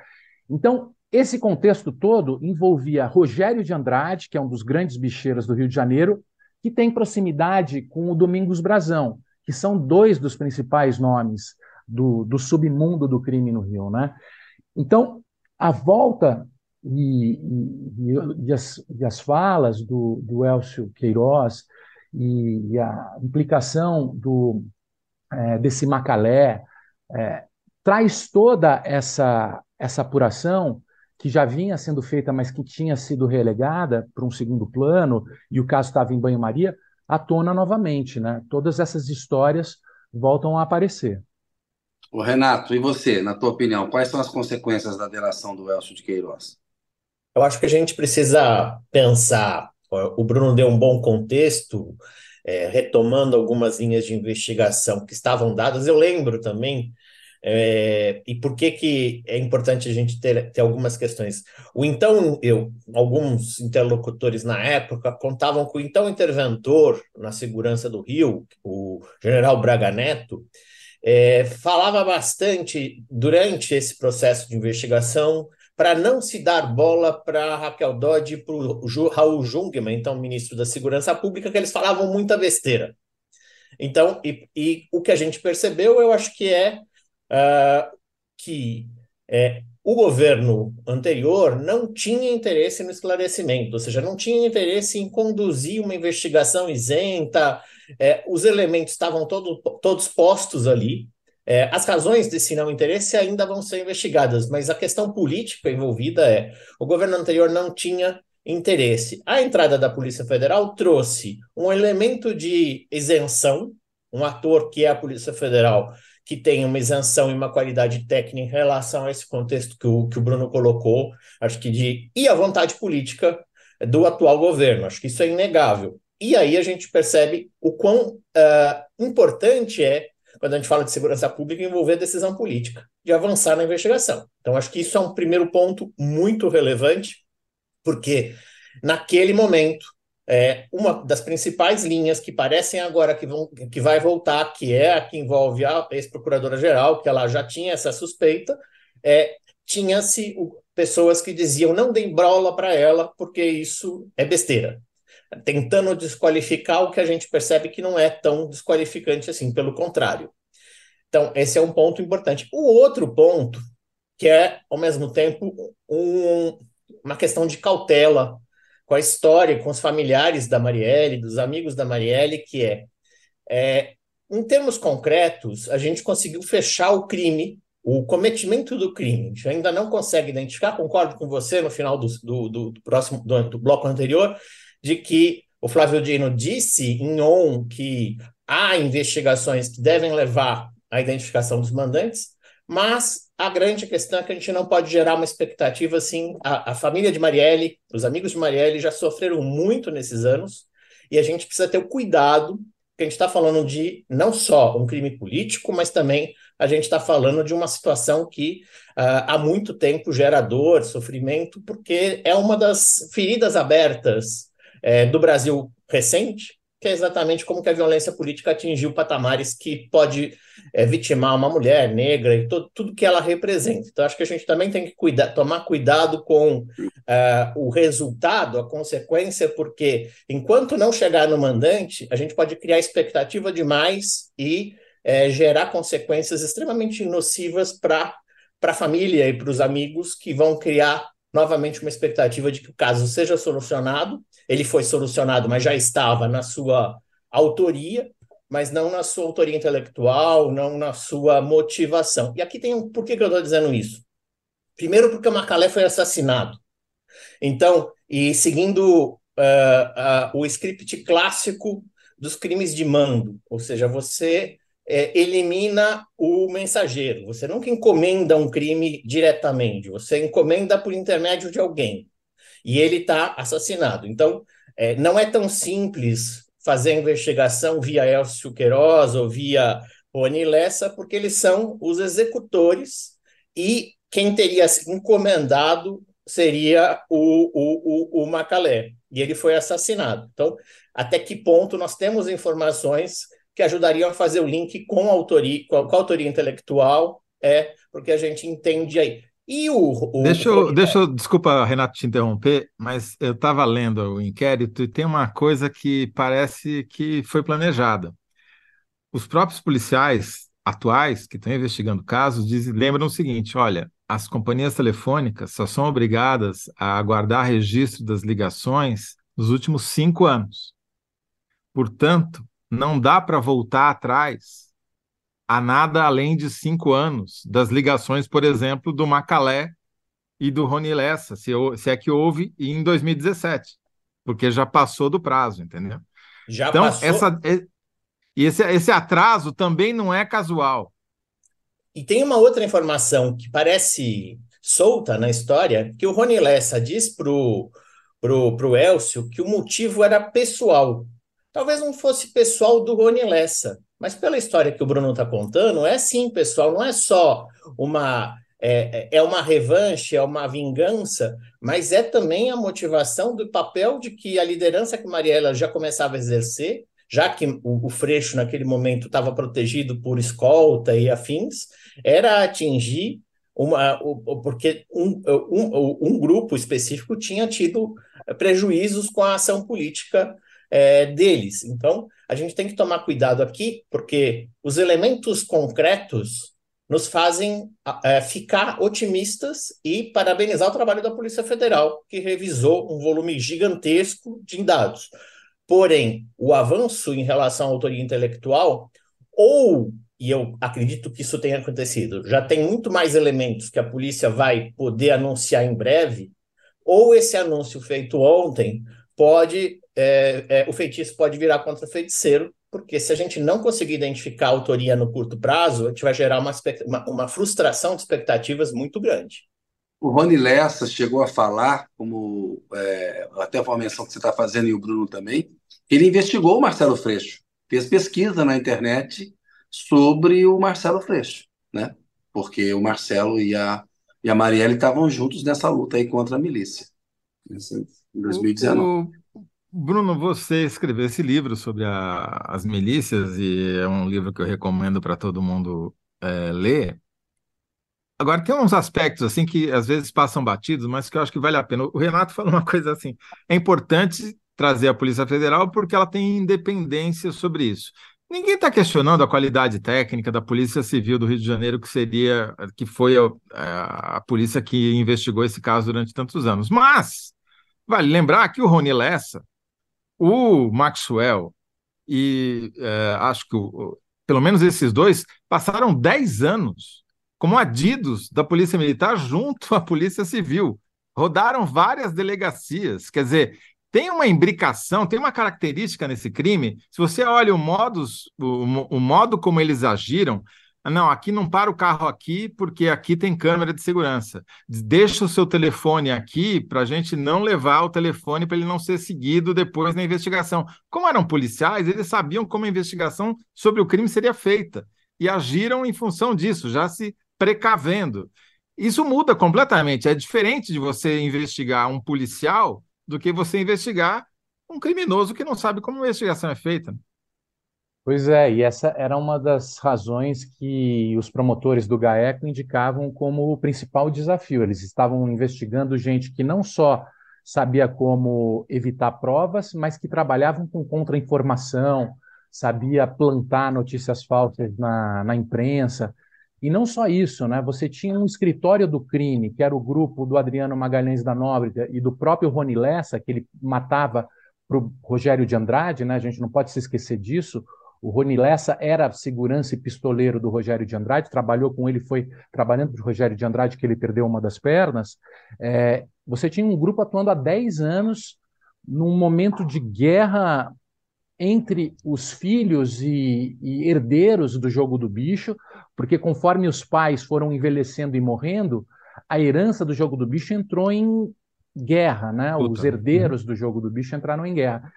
Então, esse contexto todo envolvia Rogério de Andrade, que é um dos grandes bicheiros do Rio de Janeiro, que tem proximidade com o Domingos Brazão, que são dois dos principais nomes do, do submundo do crime no Rio. Né? Então, a volta e, e, e, as, e as, falas do, do Elcio Queiroz e, a implicação do, é, desse Macalé é, traz toda essa, essa apuração que já vinha sendo feita, mas que tinha sido relegada para um segundo plano, e o caso estava em banho-maria, à tona novamente. Né? Todas essas histórias voltam a aparecer. O Renato, e você, na tua opinião, quais são as consequências da delação do Elcio de Queiroz? Eu acho que a gente precisa pensar. O Bruno deu um bom contexto, é, retomando algumas linhas de investigação que estavam dadas. Eu lembro também, é, e por que, que é importante a gente ter, ter algumas questões. O então, eu, alguns interlocutores na época contavam com o então interventor na segurança do Rio, o general Braga Neto, é, falava bastante durante esse processo de investigação para não se dar bola para Raquel Dodge e para o Raul Jungmann, então ministro da Segurança Pública, que eles falavam muita besteira. Então, e, e o que a gente percebeu, eu acho que é uh, que é, o governo anterior não tinha interesse no esclarecimento, ou seja, não tinha interesse em conduzir uma investigação isenta, é, os elementos estavam todo, todos postos ali, é, as razões desse não interesse ainda vão ser investigadas, mas a questão política envolvida é: o governo anterior não tinha interesse. A entrada da Polícia Federal trouxe um elemento de isenção, um ator que é a Polícia Federal, que tem uma isenção e uma qualidade técnica em relação a esse contexto que o, que o Bruno colocou, acho que de. e a vontade política do atual governo, acho que isso é inegável. E aí a gente percebe o quão uh, importante é quando a gente fala de segurança pública, envolver decisão política, de avançar na investigação. Então, acho que isso é um primeiro ponto muito relevante, porque naquele momento, é, uma das principais linhas que parecem agora que, vão, que vai voltar, que é a que envolve a ex-procuradora-geral, que ela já tinha essa suspeita, é, tinha-se pessoas que diziam não deem brola para ela, porque isso é besteira tentando desqualificar o que a gente percebe que não é tão desqualificante assim, pelo contrário. Então, esse é um ponto importante. O outro ponto, que é, ao mesmo tempo, um, uma questão de cautela com a história, com os familiares da Marielle, dos amigos da Marielle, que é, é em termos concretos, a gente conseguiu fechar o crime, o cometimento do crime. A gente ainda não consegue identificar, concordo com você no final do, do, do próximo do, do, bloco anterior, de que o Flávio Dino disse em ON que há investigações que devem levar à identificação dos mandantes, mas a grande questão é que a gente não pode gerar uma expectativa assim. A, a família de Marielle, os amigos de Marielle já sofreram muito nesses anos, e a gente precisa ter o cuidado que a gente está falando de não só um crime político, mas também a gente está falando de uma situação que uh, há muito tempo gera dor, sofrimento, porque é uma das feridas abertas é, do Brasil recente, que é exatamente como que a violência política atingiu patamares que pode é, vitimar uma mulher negra e todo, tudo que ela representa. Então, acho que a gente também tem que cuidar, tomar cuidado com uh, o resultado, a consequência, porque enquanto não chegar no mandante, a gente pode criar expectativa demais e é, gerar consequências extremamente nocivas para a família e para os amigos que vão criar novamente uma expectativa de que o caso seja solucionado ele foi solucionado, mas já estava na sua autoria, mas não na sua autoria intelectual, não na sua motivação. E aqui tem um. Por que, que eu estou dizendo isso? Primeiro, porque o Macalé foi assassinado. Então, e seguindo uh, uh, o script clássico dos crimes de mando, ou seja, você é, elimina o mensageiro. Você nunca encomenda um crime diretamente, você encomenda por intermédio de alguém e ele está assassinado. Então, é, não é tão simples fazer a investigação via Elcio Queiroz ou via Rony Lessa, porque eles são os executores e quem teria encomendado seria o, o, o, o Macalé, e ele foi assassinado. Então, até que ponto nós temos informações que ajudariam a fazer o link com a autoria, com a, autoria intelectual, é porque a gente entende aí. E o, o deixa, eu, deixa eu, desculpa, Renato, te interromper, mas eu estava lendo o inquérito e tem uma coisa que parece que foi planejada. Os próprios policiais atuais que estão investigando casos dizem, lembram o seguinte: olha, as companhias telefônicas só são obrigadas a guardar registro das ligações nos últimos cinco anos. Portanto, não dá para voltar atrás a nada além de cinco anos das ligações, por exemplo, do Macalé e do Rony Lessa, se, se é que houve em 2017, porque já passou do prazo, entendeu? Já então, passou. Essa, esse, esse atraso também não é casual. E tem uma outra informação que parece solta na história, que o Rony Lessa diz pro, pro, pro Elcio que o motivo era pessoal. Talvez não fosse pessoal do Rony Lessa, mas pela história que o Bruno está contando, é sim, pessoal, não é só uma é, é, é uma revanche, é uma vingança, mas é também a motivação do papel de que a liderança que Mariela já começava a exercer, já que o, o Freixo naquele momento estava protegido por escolta e afins, era atingir uma, porque um, um, um grupo específico tinha tido prejuízos com a ação política é, deles. Então, a gente tem que tomar cuidado aqui, porque os elementos concretos nos fazem é, ficar otimistas e parabenizar o trabalho da Polícia Federal, que revisou um volume gigantesco de dados. Porém, o avanço em relação à autoria intelectual, ou, e eu acredito que isso tenha acontecido, já tem muito mais elementos que a polícia vai poder anunciar em breve, ou esse anúncio feito ontem pode é, é, o feitiço pode virar contra o feiticeiro, porque se a gente não conseguir identificar a autoria no curto prazo, a gente vai gerar uma, uma, uma frustração de expectativas muito grande. O Rony Lessa chegou a falar, como é, até a menção que você está fazendo e o Bruno também, ele investigou o Marcelo Freixo, fez pesquisa na internet sobre o Marcelo Freixo, né? Porque o Marcelo e a, e a Marielle estavam juntos nessa luta aí contra a milícia, em 2019. O, Bruno, você escreveu esse livro sobre a, as milícias e é um livro que eu recomendo para todo mundo é, ler. Agora, tem uns aspectos assim que às vezes passam batidos, mas que eu acho que vale a pena. O Renato falou uma coisa assim: é importante trazer a Polícia Federal porque ela tem independência sobre isso. Ninguém está questionando a qualidade técnica da Polícia Civil do Rio de Janeiro, que seria, que foi a, a, polícia que investigou esse caso durante tantos anos. Mas Vale lembrar que o Rony Lessa, o Maxwell e é, acho que o, pelo menos esses dois passaram 10 anos como adidos da Polícia Militar junto à Polícia Civil. Rodaram várias delegacias. Quer dizer, tem uma imbricação, tem uma característica nesse crime. Se você olha o, modus, o, o modo como eles agiram, não, aqui não para o carro aqui porque aqui tem câmera de segurança. Deixa o seu telefone aqui para a gente não levar o telefone para ele não ser seguido depois na investigação. Como eram policiais, eles sabiam como a investigação sobre o crime seria feita e agiram em função disso, já se precavendo. Isso muda completamente. É diferente de você investigar um policial do que você investigar um criminoso que não sabe como a investigação é feita. Pois é, e essa era uma das razões que os promotores do GAECO indicavam como o principal desafio. Eles estavam investigando gente que não só sabia como evitar provas, mas que trabalhavam com contra-informação, sabia plantar notícias falsas na, na imprensa. E não só isso, né? Você tinha um escritório do crime, que era o grupo do Adriano Magalhães da Nóbrega e do próprio Rony Lessa, que ele matava para o Rogério de Andrade, né? A gente não pode se esquecer disso. O Rony Lessa era segurança e pistoleiro do Rogério de Andrade, trabalhou com ele, foi trabalhando com o Rogério de Andrade que ele perdeu uma das pernas. É, você tinha um grupo atuando há 10 anos num momento de guerra entre os filhos e, e, herdeiros do jogo do bicho, porque conforme os pais foram envelhecendo e morrendo, a herança do jogo do bicho entrou em guerra, né? Puta. Os herdeiros do jogo do bicho entraram em guerra.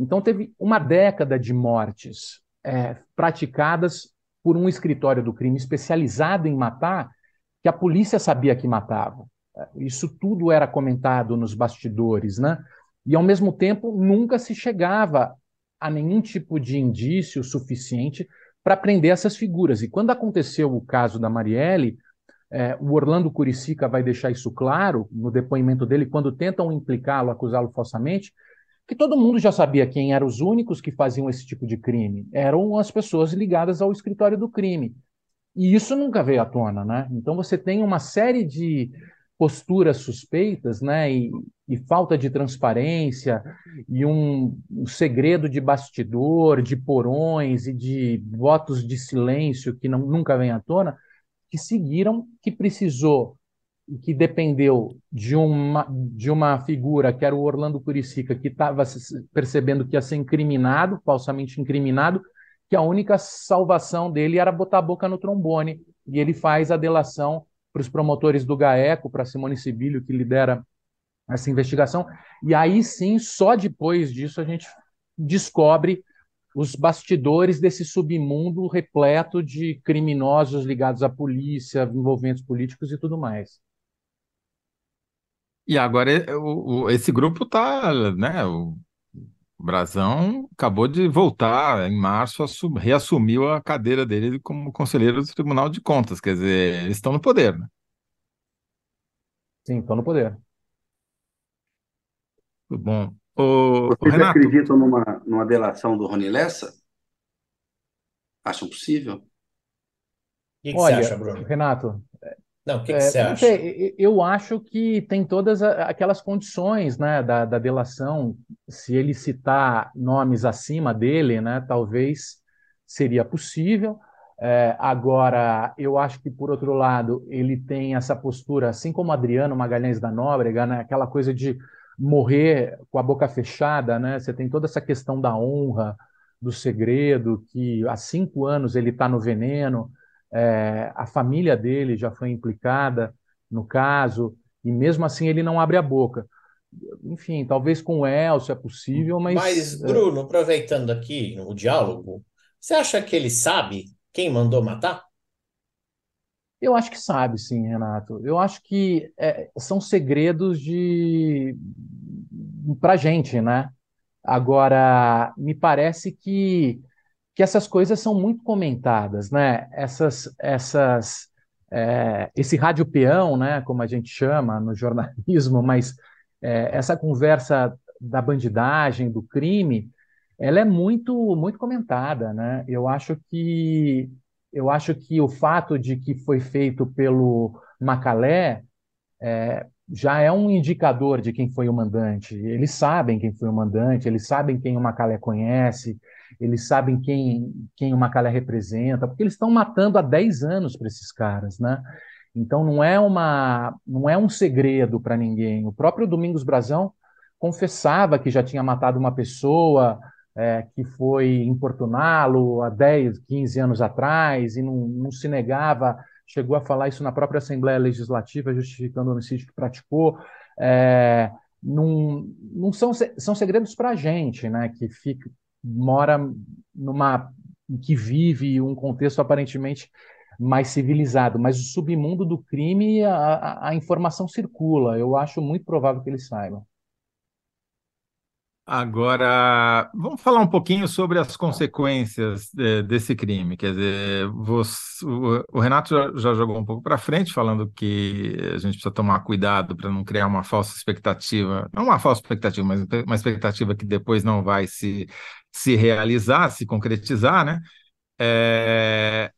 Então, teve uma década de mortes é, praticadas por um escritório do crime especializado em matar, que a polícia sabia que matava. Isso tudo era comentado nos bastidores, né? E, ao mesmo tempo, nunca se chegava a nenhum tipo de indício suficiente para prender essas figuras. E quando aconteceu o caso da Marielle, é, o Orlando Curicica vai deixar isso claro no depoimento dele, quando tentam implicá-lo, acusá-lo falsamente, que todo mundo já sabia quem eram os únicos que faziam esse tipo de crime. Eram as pessoas ligadas ao escritório do crime. E isso nunca veio à tona, né? Então você tem uma série de posturas suspeitas, né? E, e falta de transparência e um, um, segredo de bastidor, de porões e de votos de silêncio que não, nunca vem à tona, que seguiram, que precisou que dependeu de uma, de uma figura que era o Orlando Curicica, que estava percebendo que ia ser incriminado, falsamente incriminado, que a única salvação dele era botar a boca no trombone. E ele faz a delação para os promotores do GAECO, para Simone Sibilio, que lidera essa investigação. E aí sim, só depois disso, a gente descobre os bastidores desse submundo repleto de criminosos ligados à polícia, envolvimentos políticos e tudo mais. E agora o, o, esse grupo tá, né? O Brazão acabou de voltar em março, assum, reassumiu a cadeira dele como conselheiro do Tribunal de Contas. Quer dizer, eles estão no poder, né? Sim, estão no poder. Muito bom. O, Vocês Renato, acreditam numa, numa delação do Rony Lessa? Acham possível? O que, que Olha, você acha, Bruno? Renato, não, o que, que é, você acha? eu acho que tem todas aquelas condições né, da, da delação. Se ele citar nomes acima dele, né, talvez seria possível. É, agora, eu acho que, por outro lado, ele tem essa postura, assim como Adriano Magalhães da Nóbrega, né, aquela coisa de morrer com a boca fechada. Né? Você tem toda essa questão da honra, do segredo, que há cinco anos ele está no veneno é, a família dele já foi implicada no caso, e mesmo assim ele não abre a boca. Enfim, talvez com o Elcio é possível, mas. Mas, é, Bruno, aproveitando aqui o diálogo, você acha que ele sabe quem mandou matar? Eu acho que sabe, sim, Renato. Eu acho que é, são segredos de para gente, né? Agora, me parece que que essas coisas são muito comentadas, né? Essas, essas, é, esse rádio peão, né? Como a gente chama no jornalismo, mas é, essa conversa da bandidagem, do crime, ela é muito, muito comentada, né? Eu acho que eu acho que o fato de que foi feito pelo Macalé é, já é um indicador de quem foi o mandante. Eles sabem quem foi o mandante, eles sabem quem o Macalé conhece, eles sabem quem, quem o Macalé representa, porque eles estão matando há 10 anos para esses caras, né? Então não é uma não é um segredo para ninguém. O próprio Domingos Brazão confessava que já tinha matado uma pessoa é, que foi importuná-lo há 10, 15 anos atrás e não, não se negava chegou a falar isso na própria Assembleia Legislativa, justificando o homicídio que praticou. É, não, não são, são segredos para a gente, né, que fica, mora numa que vive um contexto aparentemente mais civilizado, mas o submundo do crime a, a informação circula. Eu acho muito provável que eles saibam. Agora, vamos falar um pouquinho sobre as consequências de, desse crime. Quer dizer, você, o, Renato já, já, jogou um pouco para frente, falando que a gente precisa tomar cuidado para não criar uma falsa expectativa, não uma falsa expectativa, mas uma expectativa que depois não vai se, se realizar, se concretizar, né? É,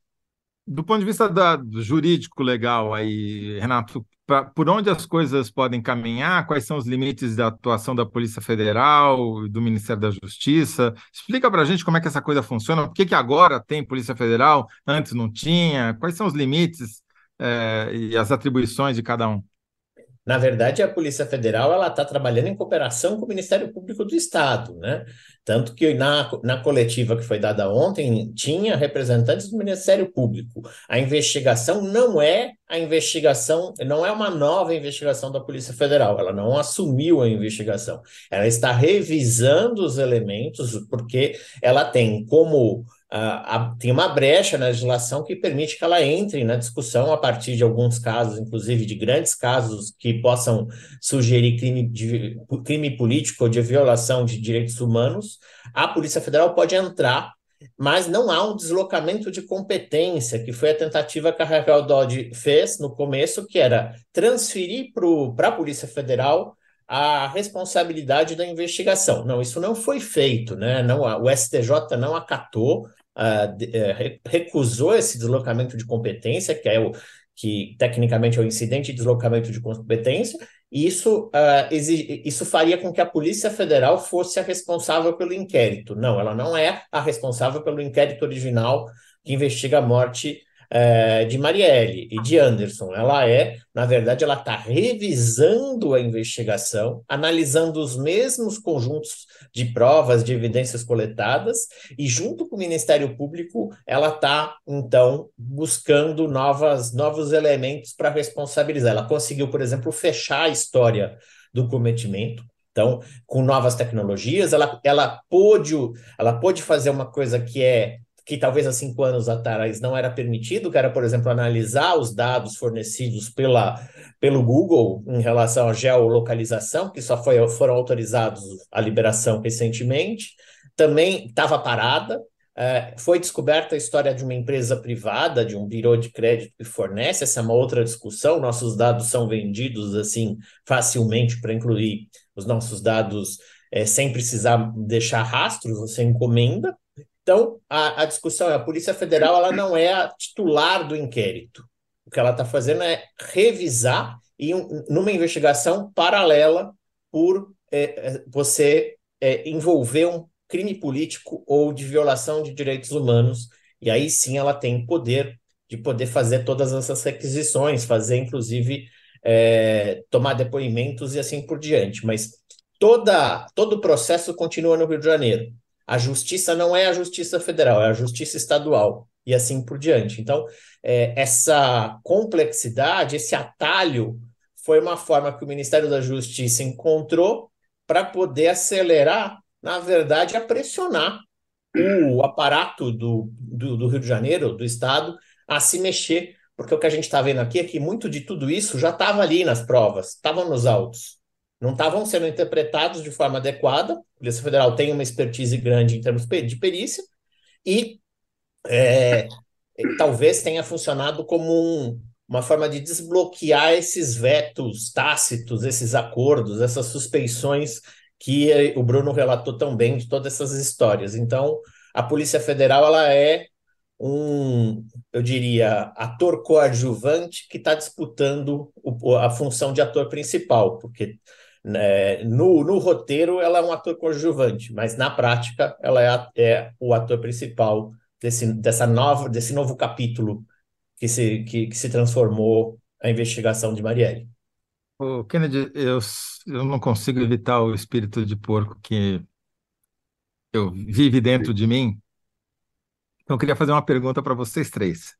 do ponto de vista da, jurídico legal aí, Renato, pra, por onde as coisas podem caminhar, quais são os limites da atuação da Polícia Federal, do Ministério da Justiça? Explica para a gente como é que essa coisa funciona, por que, que agora tem Polícia Federal, antes não tinha, quais são os limites é, e as atribuições de cada um? Na verdade, a Polícia Federal ela está trabalhando em cooperação com o Ministério Público do Estado, né? Tanto que na, na coletiva que foi dada ontem, tinha representantes do Ministério Público. A investigação não é a investigação, não é uma nova investigação da Polícia Federal, ela não assumiu a investigação. Ela está revisando os elementos, porque ela tem como Uh, tem uma brecha na legislação que permite que ela entre na discussão a partir de alguns casos, inclusive de grandes casos que possam sugerir crime, de, crime político ou de violação de direitos humanos. A Polícia Federal pode entrar, mas não há um deslocamento de competência, que foi a tentativa que a Raquel Dodge fez no começo, que era transferir para a Polícia Federal a responsabilidade da investigação. Não, isso não foi feito, né? Não, o STJ não acatou, uh, recusou esse deslocamento de competência, que é o que tecnicamente é o incidente de deslocamento de competência, e isso, uh, exige, isso faria com que a Polícia Federal fosse a responsável pelo inquérito. Não, ela não é a responsável pelo inquérito original que investiga a morte é, de Marielle e de Anderson. Ela é, na verdade, ela está revisando a investigação, analisando os mesmos conjuntos de provas, de evidências coletadas, e junto com o Ministério Público, ela está, então, buscando novas, novos elementos para responsabilizar. Ela conseguiu, por exemplo, fechar a história do cometimento. Então, com novas tecnologias, ela, ela, pôde, ela pôde fazer uma coisa que é que talvez há cinco anos atrás não era permitido, que era, por exemplo, analisar os dados fornecidos pela, pelo Google em relação à geolocalização, que só foi, foram autorizados a liberação recentemente, também estava parada. É, foi descoberta a história de uma empresa privada, de um birô de crédito que fornece, essa é uma outra discussão. Nossos dados são vendidos assim facilmente para incluir os nossos dados é, sem precisar deixar rastros, você encomenda. Então, a, a discussão é: a Polícia Federal ela não é a titular do inquérito. O que ela está fazendo é revisar e um, numa investigação paralela por é, é, você é, envolver um crime político ou de violação de direitos humanos. E aí sim ela tem poder de poder fazer todas essas requisições, fazer inclusive é, tomar depoimentos e assim por diante. Mas toda, todo o processo continua no Rio de Janeiro. A justiça não é a justiça federal, é a justiça estadual e assim por diante. Então, é, essa complexidade, esse atalho, foi uma forma que o Ministério da Justiça encontrou para poder acelerar, na verdade, a pressionar o aparato do, do, do Rio de Janeiro, do Estado, a se mexer, porque o que a gente está vendo aqui é que muito de tudo isso já estava ali nas provas, estavam nos autos não estavam sendo interpretados de forma adequada. A Polícia Federal tem uma expertise grande em termos de perícia e é, talvez tenha funcionado como um, uma forma de desbloquear esses vetos tácitos, esses acordos, essas suspeições que o Bruno relatou tão bem de todas essas histórias. Então, a Polícia Federal ela é um, eu diria, ator coadjuvante que está disputando o, a função de ator principal, porque né, no, no roteiro ela é um ator coadjuvante, mas na prática ela é, é o ator principal desse, dessa nova, desse novo capítulo que se, que, que se transformou a investigação de Marielle. O Kennedy, eu, eu não consigo evitar o espírito de porco que eu vive dentro de mim. Então, eu queria fazer uma pergunta para vocês três,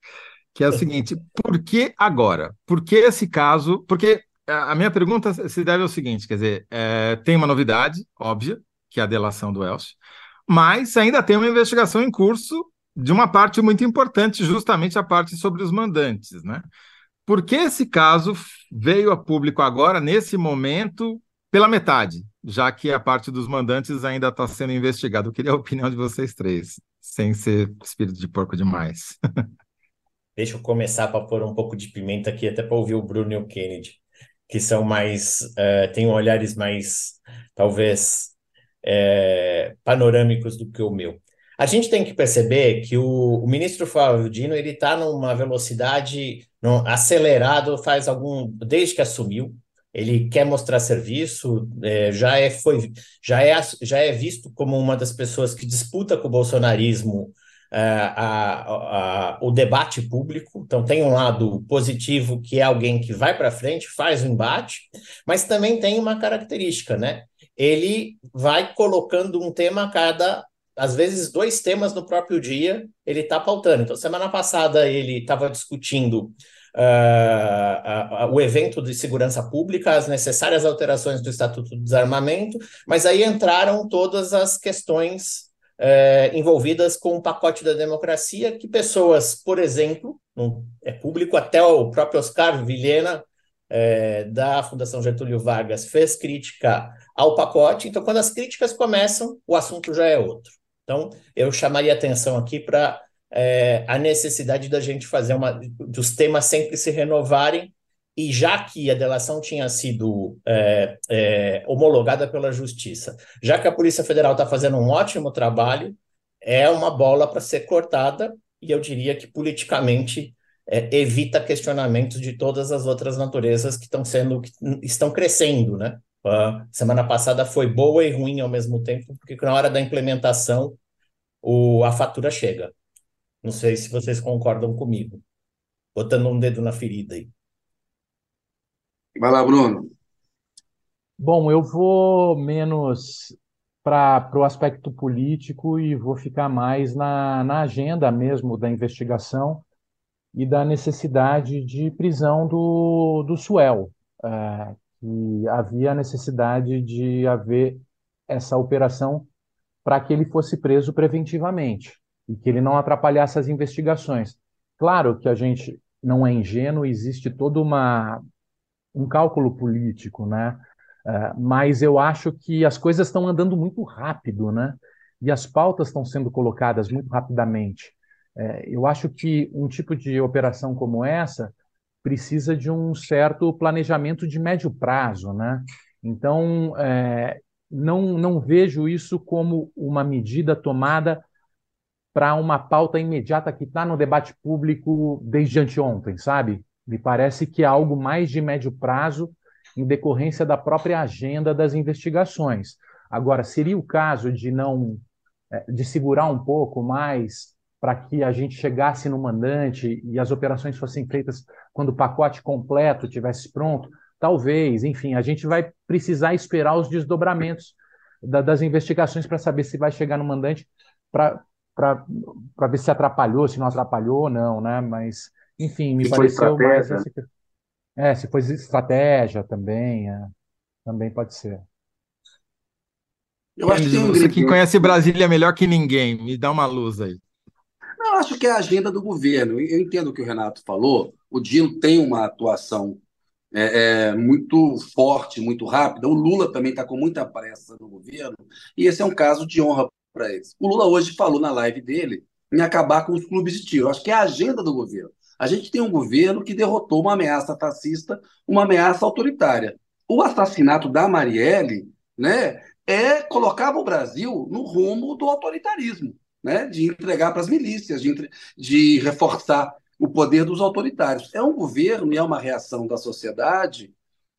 que é o seguinte: por que agora? Por que esse caso? Porque a minha pergunta se deve ao seguinte: quer dizer, é, tem uma novidade óbvia, que é a delação do Elcio, mas ainda tem uma investigação em curso de uma parte muito importante, justamente a parte sobre os mandantes, né? Por que esse caso veio a público agora, nesse momento, pela metade, já que a parte dos mandantes ainda está sendo investigada? Eu queria a opinião de vocês três, sem ser espírito de porco demais. Deixa eu começar para pôr um pouco de pimenta aqui, até para ouvir o Bruno e o Kennedy, que são mais, uh, têm olhares mais, talvez, uh, panorâmicos do que o meu. A gente tem que perceber que o, o ministro Flávio Dino ele está numa velocidade no, acelerado faz algum desde que assumiu. Ele quer mostrar serviço, é, já é foi já é já é visto como uma das pessoas que disputa com o bolsonarismo é, a, a, o debate público. Então, tem um lado positivo, que é alguém que vai para frente, faz o embate, mas também tem uma característica, né? Ele vai colocando um tema a cada às vezes, dois temas no próprio dia ele está pautando. Então, semana passada ele estava discutindo uh, uh, uh, o evento de segurança pública, as necessárias alterações do Estatuto do Desarmamento, mas aí entraram todas as questões eh, envolvidas com o pacote da democracia, que pessoas, por exemplo, é público, até o próprio Oscar Vilhena, é, da Fundação Getúlio Vargas fez crítica ao pacote. Então, quando as críticas começam, o assunto já é outro. Então, eu chamaria atenção aqui para é, a necessidade da gente fazer uma. dos temas sempre se renovarem, e já que a delação tinha sido é, é, homologada pela Justiça, já que a Polícia Federal está fazendo um ótimo trabalho, é uma bola para ser cortada, e eu diria que politicamente é, evita questionamentos de todas as outras naturezas que estão sendo, que estão crescendo, né? Uh, semana passada foi boa e ruim ao mesmo tempo, porque na hora da implementação o, a fatura chega. Não sei se vocês concordam comigo. Botando um dedo na ferida aí. Vai lá, Bruno. Bom, eu vou menos para o aspecto político e vou ficar mais na, na agenda mesmo da investigação e da necessidade de prisão do, do Suel. É, que havia necessidade de haver essa operação para que ele fosse preso preventivamente e que ele não atrapalhasse as investigações. Claro que a gente não é ingênuo, existe todo uma, um cálculo político, né? Uh, mas eu acho que as coisas estão andando muito rápido, né? E as pautas estão sendo colocadas muito rapidamente. Uh, eu acho que um tipo de operação como essa precisa de um certo planejamento de médio prazo, né? Então, é, não, não vejo isso como uma medida tomada para uma pauta imediata que está no debate público desde anteontem, sabe? Me parece que é algo mais de médio prazo em decorrência da própria agenda das investigações. Agora, seria o caso de não é, de segurar um pouco mais para que a gente chegasse no mandante e as operações fossem feitas quando o pacote completo tivesse pronto? Talvez, enfim, a gente vai precisar esperar os desdobramentos da, das investigações para saber se vai chegar no mandante para ver se atrapalhou, se não atrapalhou ou não, né? Mas, enfim, me se pareceu mais. Esse... É, se foi estratégia também, é, também pode ser. Eu acho que você que conhece Brasília melhor que ninguém, me dá uma luz aí. Eu acho que é a agenda do governo. Eu entendo o que o Renato falou. O Dino tem uma atuação é, é, muito forte, muito rápida. O Lula também está com muita pressa no governo. E esse é um caso de honra para eles. O Lula hoje falou na live dele em acabar com os clubes de tiro. Eu acho que é a agenda do governo. A gente tem um governo que derrotou uma ameaça fascista, uma ameaça autoritária. O assassinato da Marielle né, é colocava o Brasil no rumo do autoritarismo. né, de entregar para as milícias, de, de reforçar o poder dos autoritários. É um governo e é uma reação da sociedade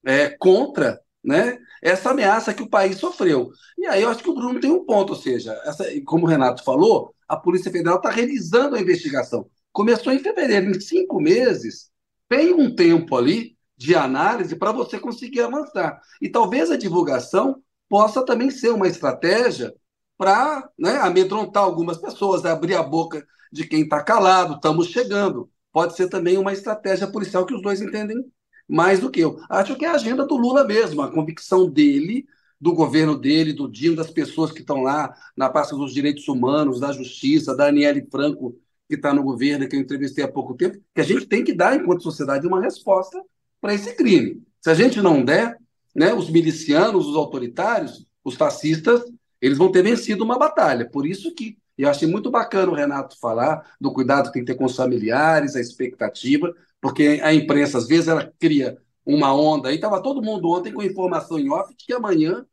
é, contra né, essa ameaça que o país sofreu. E aí eu acho que o Bruno tem um ponto, ou seja, essa, como o Renato falou, a Polícia Federal está revisando a investigação. Começou em fevereiro, em cinco meses, tem um tempo ali de análise para você conseguir avançar. E talvez a divulgação possa também ser uma estratégia para né, amedrontar algumas pessoas, abrir a boca de quem está calado, estamos chegando. Pode ser também uma estratégia policial que os dois entendem mais do que eu. Acho que é a agenda do Lula mesmo, a convicção dele, do governo dele, do Dino, das pessoas que estão lá na pasta dos direitos humanos, da justiça, da Aniele Franco, que está no governo, que eu entrevistei há pouco tempo, que a gente tem que dar, enquanto sociedade, uma resposta para esse crime. Se a gente não der, né, os milicianos, os autoritários, os fascistas, eles vão ter vencido uma batalha. Por isso que eu achei muito bacana o Renato falar do cuidado que tem que ter com os familiares, a expectativa, porque a imprensa, às vezes, ela cria uma onda. Aí estava todo mundo ontem com informação em off de que amanhã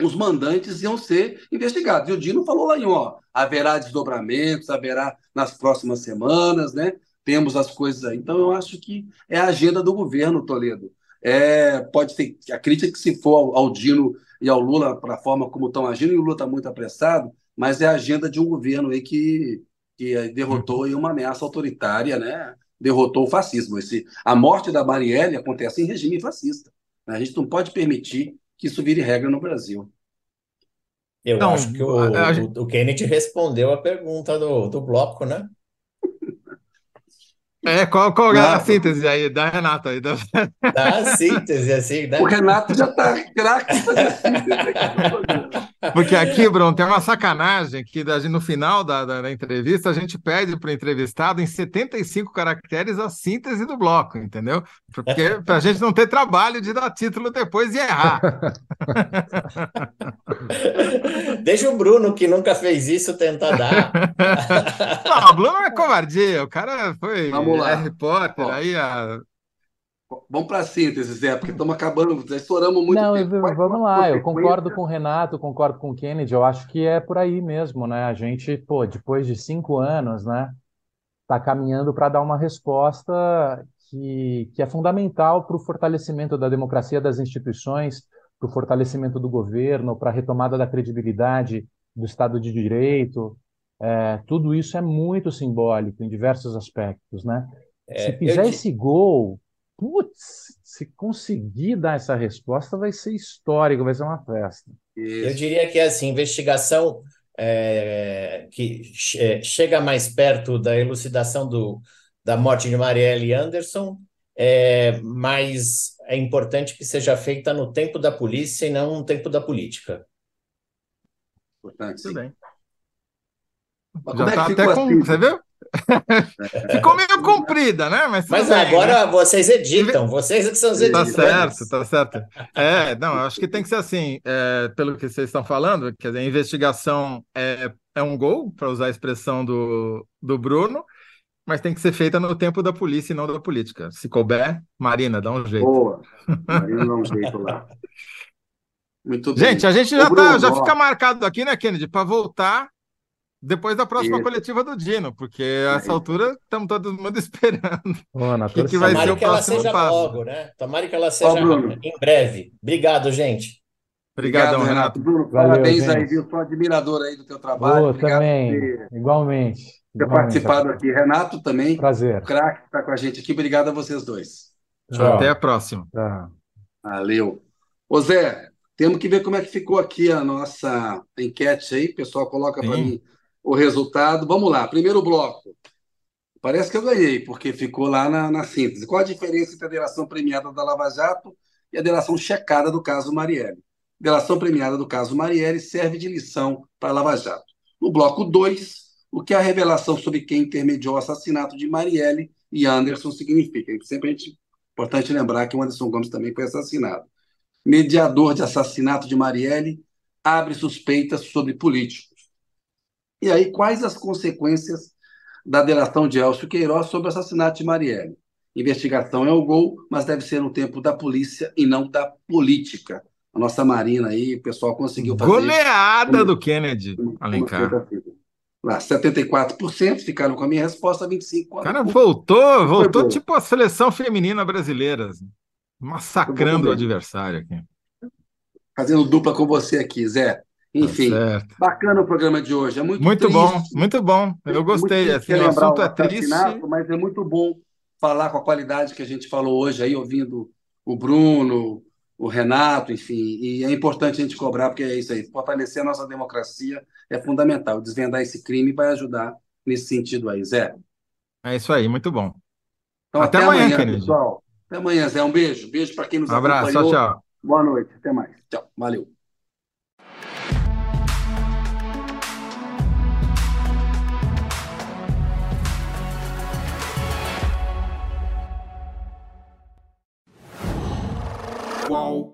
os mandantes iam ser investigados. E o Dino falou lá em ó, haverá desdobramentos, haverá nas próximas semanas, né? Temos as coisas aí. Então, eu acho que é a agenda do governo, Toledo. É, pode ter a crítica que se for ao, ao Dino e ao Lula para a forma como estão agindo, e o Lula está muito apressado, mas é a agenda de um governo aí que, que derrotou aí uma ameaça autoritária, né? derrotou o fascismo. Esse, a morte da Marielle acontece em regime fascista. A gente não pode permitir que isso vire regra no Brasil. Eu então, acho que o, a, o, o Kennedy respondeu a pergunta do, do bloco, né? É, qual, qual é a síntese aí da Renata? Aí, da... da síntese, assim, né? O Renato já está craque Porque aqui, Bruno, tem uma sacanagem que no final da, da, da entrevista a gente pede para o entrevistado em 75 caracteres a síntese do bloco, entendeu? Porque para a gente não ter trabalho de dar título depois e errar. Deixa o Bruno, que nunca fez isso, tentar dar. Não, o Bruno é covardia, o cara foi. Vamos Vamos lá. Harry Potter, aí a... Vamos para a síntese, Zé, porque estamos acabando, já estouramos muito Não, tempo. vamos lá, eu concordo com o Renato, concordo com o Kennedy, eu acho que é por aí mesmo, né? A gente, pô, depois de cinco anos, né, está caminhando para dar uma resposta que, que é fundamental para o fortalecimento da democracia das instituições, para o fortalecimento do governo, para a retomada da credibilidade do Estado de Direito, é, tudo isso é muito simbólico em diversos aspectos, né? É, se fizer esse gol, putz, se conseguir dar essa resposta, vai ser histórico, vai ser uma festa. Isso. Eu diria que assim, investigação é, que é, chega mais perto da elucidação do, da morte de Marielle Anderson, é, mas é importante que seja feita no tempo da polícia e não no tempo da política. Importante, sim. Tudo bem. Já é tá até com. Assim? Você viu? ficou meio comprida, né? Mas, Mas bem, agora né? vocês editam, vocês que são os editores. Tá certo, tá certo. É, não, acho que tem que ser assim, é, pelo que vocês estão falando, quer dizer, a investigação é, é um gol, para usar a expressão do, do Bruno, mas tem que ser feita no tempo da polícia e não da política. Se couber, Marina, dá um jeito. Boa, Marina dá um jeito lá. Muito bem. Gente, a gente já, tá, já fica marcado aqui, né, Kennedy, para voltar depois da próxima Isso. coletiva do Dino, porque a essa altura estamos todo mundo esperando. O que, que vai ser o que ela seja passo. logo, né? Tomara que ela seja em breve. Obrigado, gente. Obrigado, Obrigado Renato. Bruno, Valeu, parabéns gente. aí, viu? Sou admirador aí do teu trabalho. Oh, também, por igualmente. Ter participado aqui. Renato também. Prazer. O craque está com a gente aqui. Obrigado a vocês dois. Tchau. Até a próxima. Tchau. Valeu. Ô Zé, temos que ver como é que ficou aqui a nossa enquete aí. O pessoal coloca para mim o resultado. Vamos lá, primeiro bloco. Parece que eu ganhei, porque ficou lá na, na síntese. Qual a diferença entre a delação premiada da Lava Jato e a delação checada do caso Marielle? A delação premiada do caso Marielle serve de lição para a Lava Jato. No bloco 2, o que a revelação sobre quem intermediou o assassinato de Marielle e Anderson significa. Sempre a gente, importante lembrar que o Anderson Gomes também foi assassinado. Mediador de assassinato de Marielle abre suspeitas sobre político. E aí, quais as consequências da delação de Elcio Queiroz sobre o assassinato de Marielle? Investigação é o gol, mas deve ser no tempo da polícia e não da política. A nossa Marina aí, o pessoal conseguiu fazer. Goleada do Kennedy, Alencar. lá, 74%, ficaram com a minha resposta, 25%. O cara voltou, voltou tipo a seleção feminina brasileira, assim, massacrando o adversário aqui. Fazendo dupla com você aqui, Zé. Enfim, tá bacana o programa de hoje. É muito, muito bom, muito bom. Eu gostei. Assim, o assunto é triste. Mas é muito bom falar com a qualidade que a gente falou hoje aí, ouvindo o Bruno, o Renato, enfim. E é importante a gente cobrar, porque é isso aí. Fortalecer a nossa democracia é fundamental. Desvendar esse crime vai ajudar nesse sentido aí, Zé. É isso aí, muito bom. Então, até, até amanhã, amanhã pessoal. Até amanhã, Zé. Um beijo. Beijo para quem nos um abraço, acompanhou. Tchau, tchau. Boa noite. Até mais. Tchau. Valeu. whoa.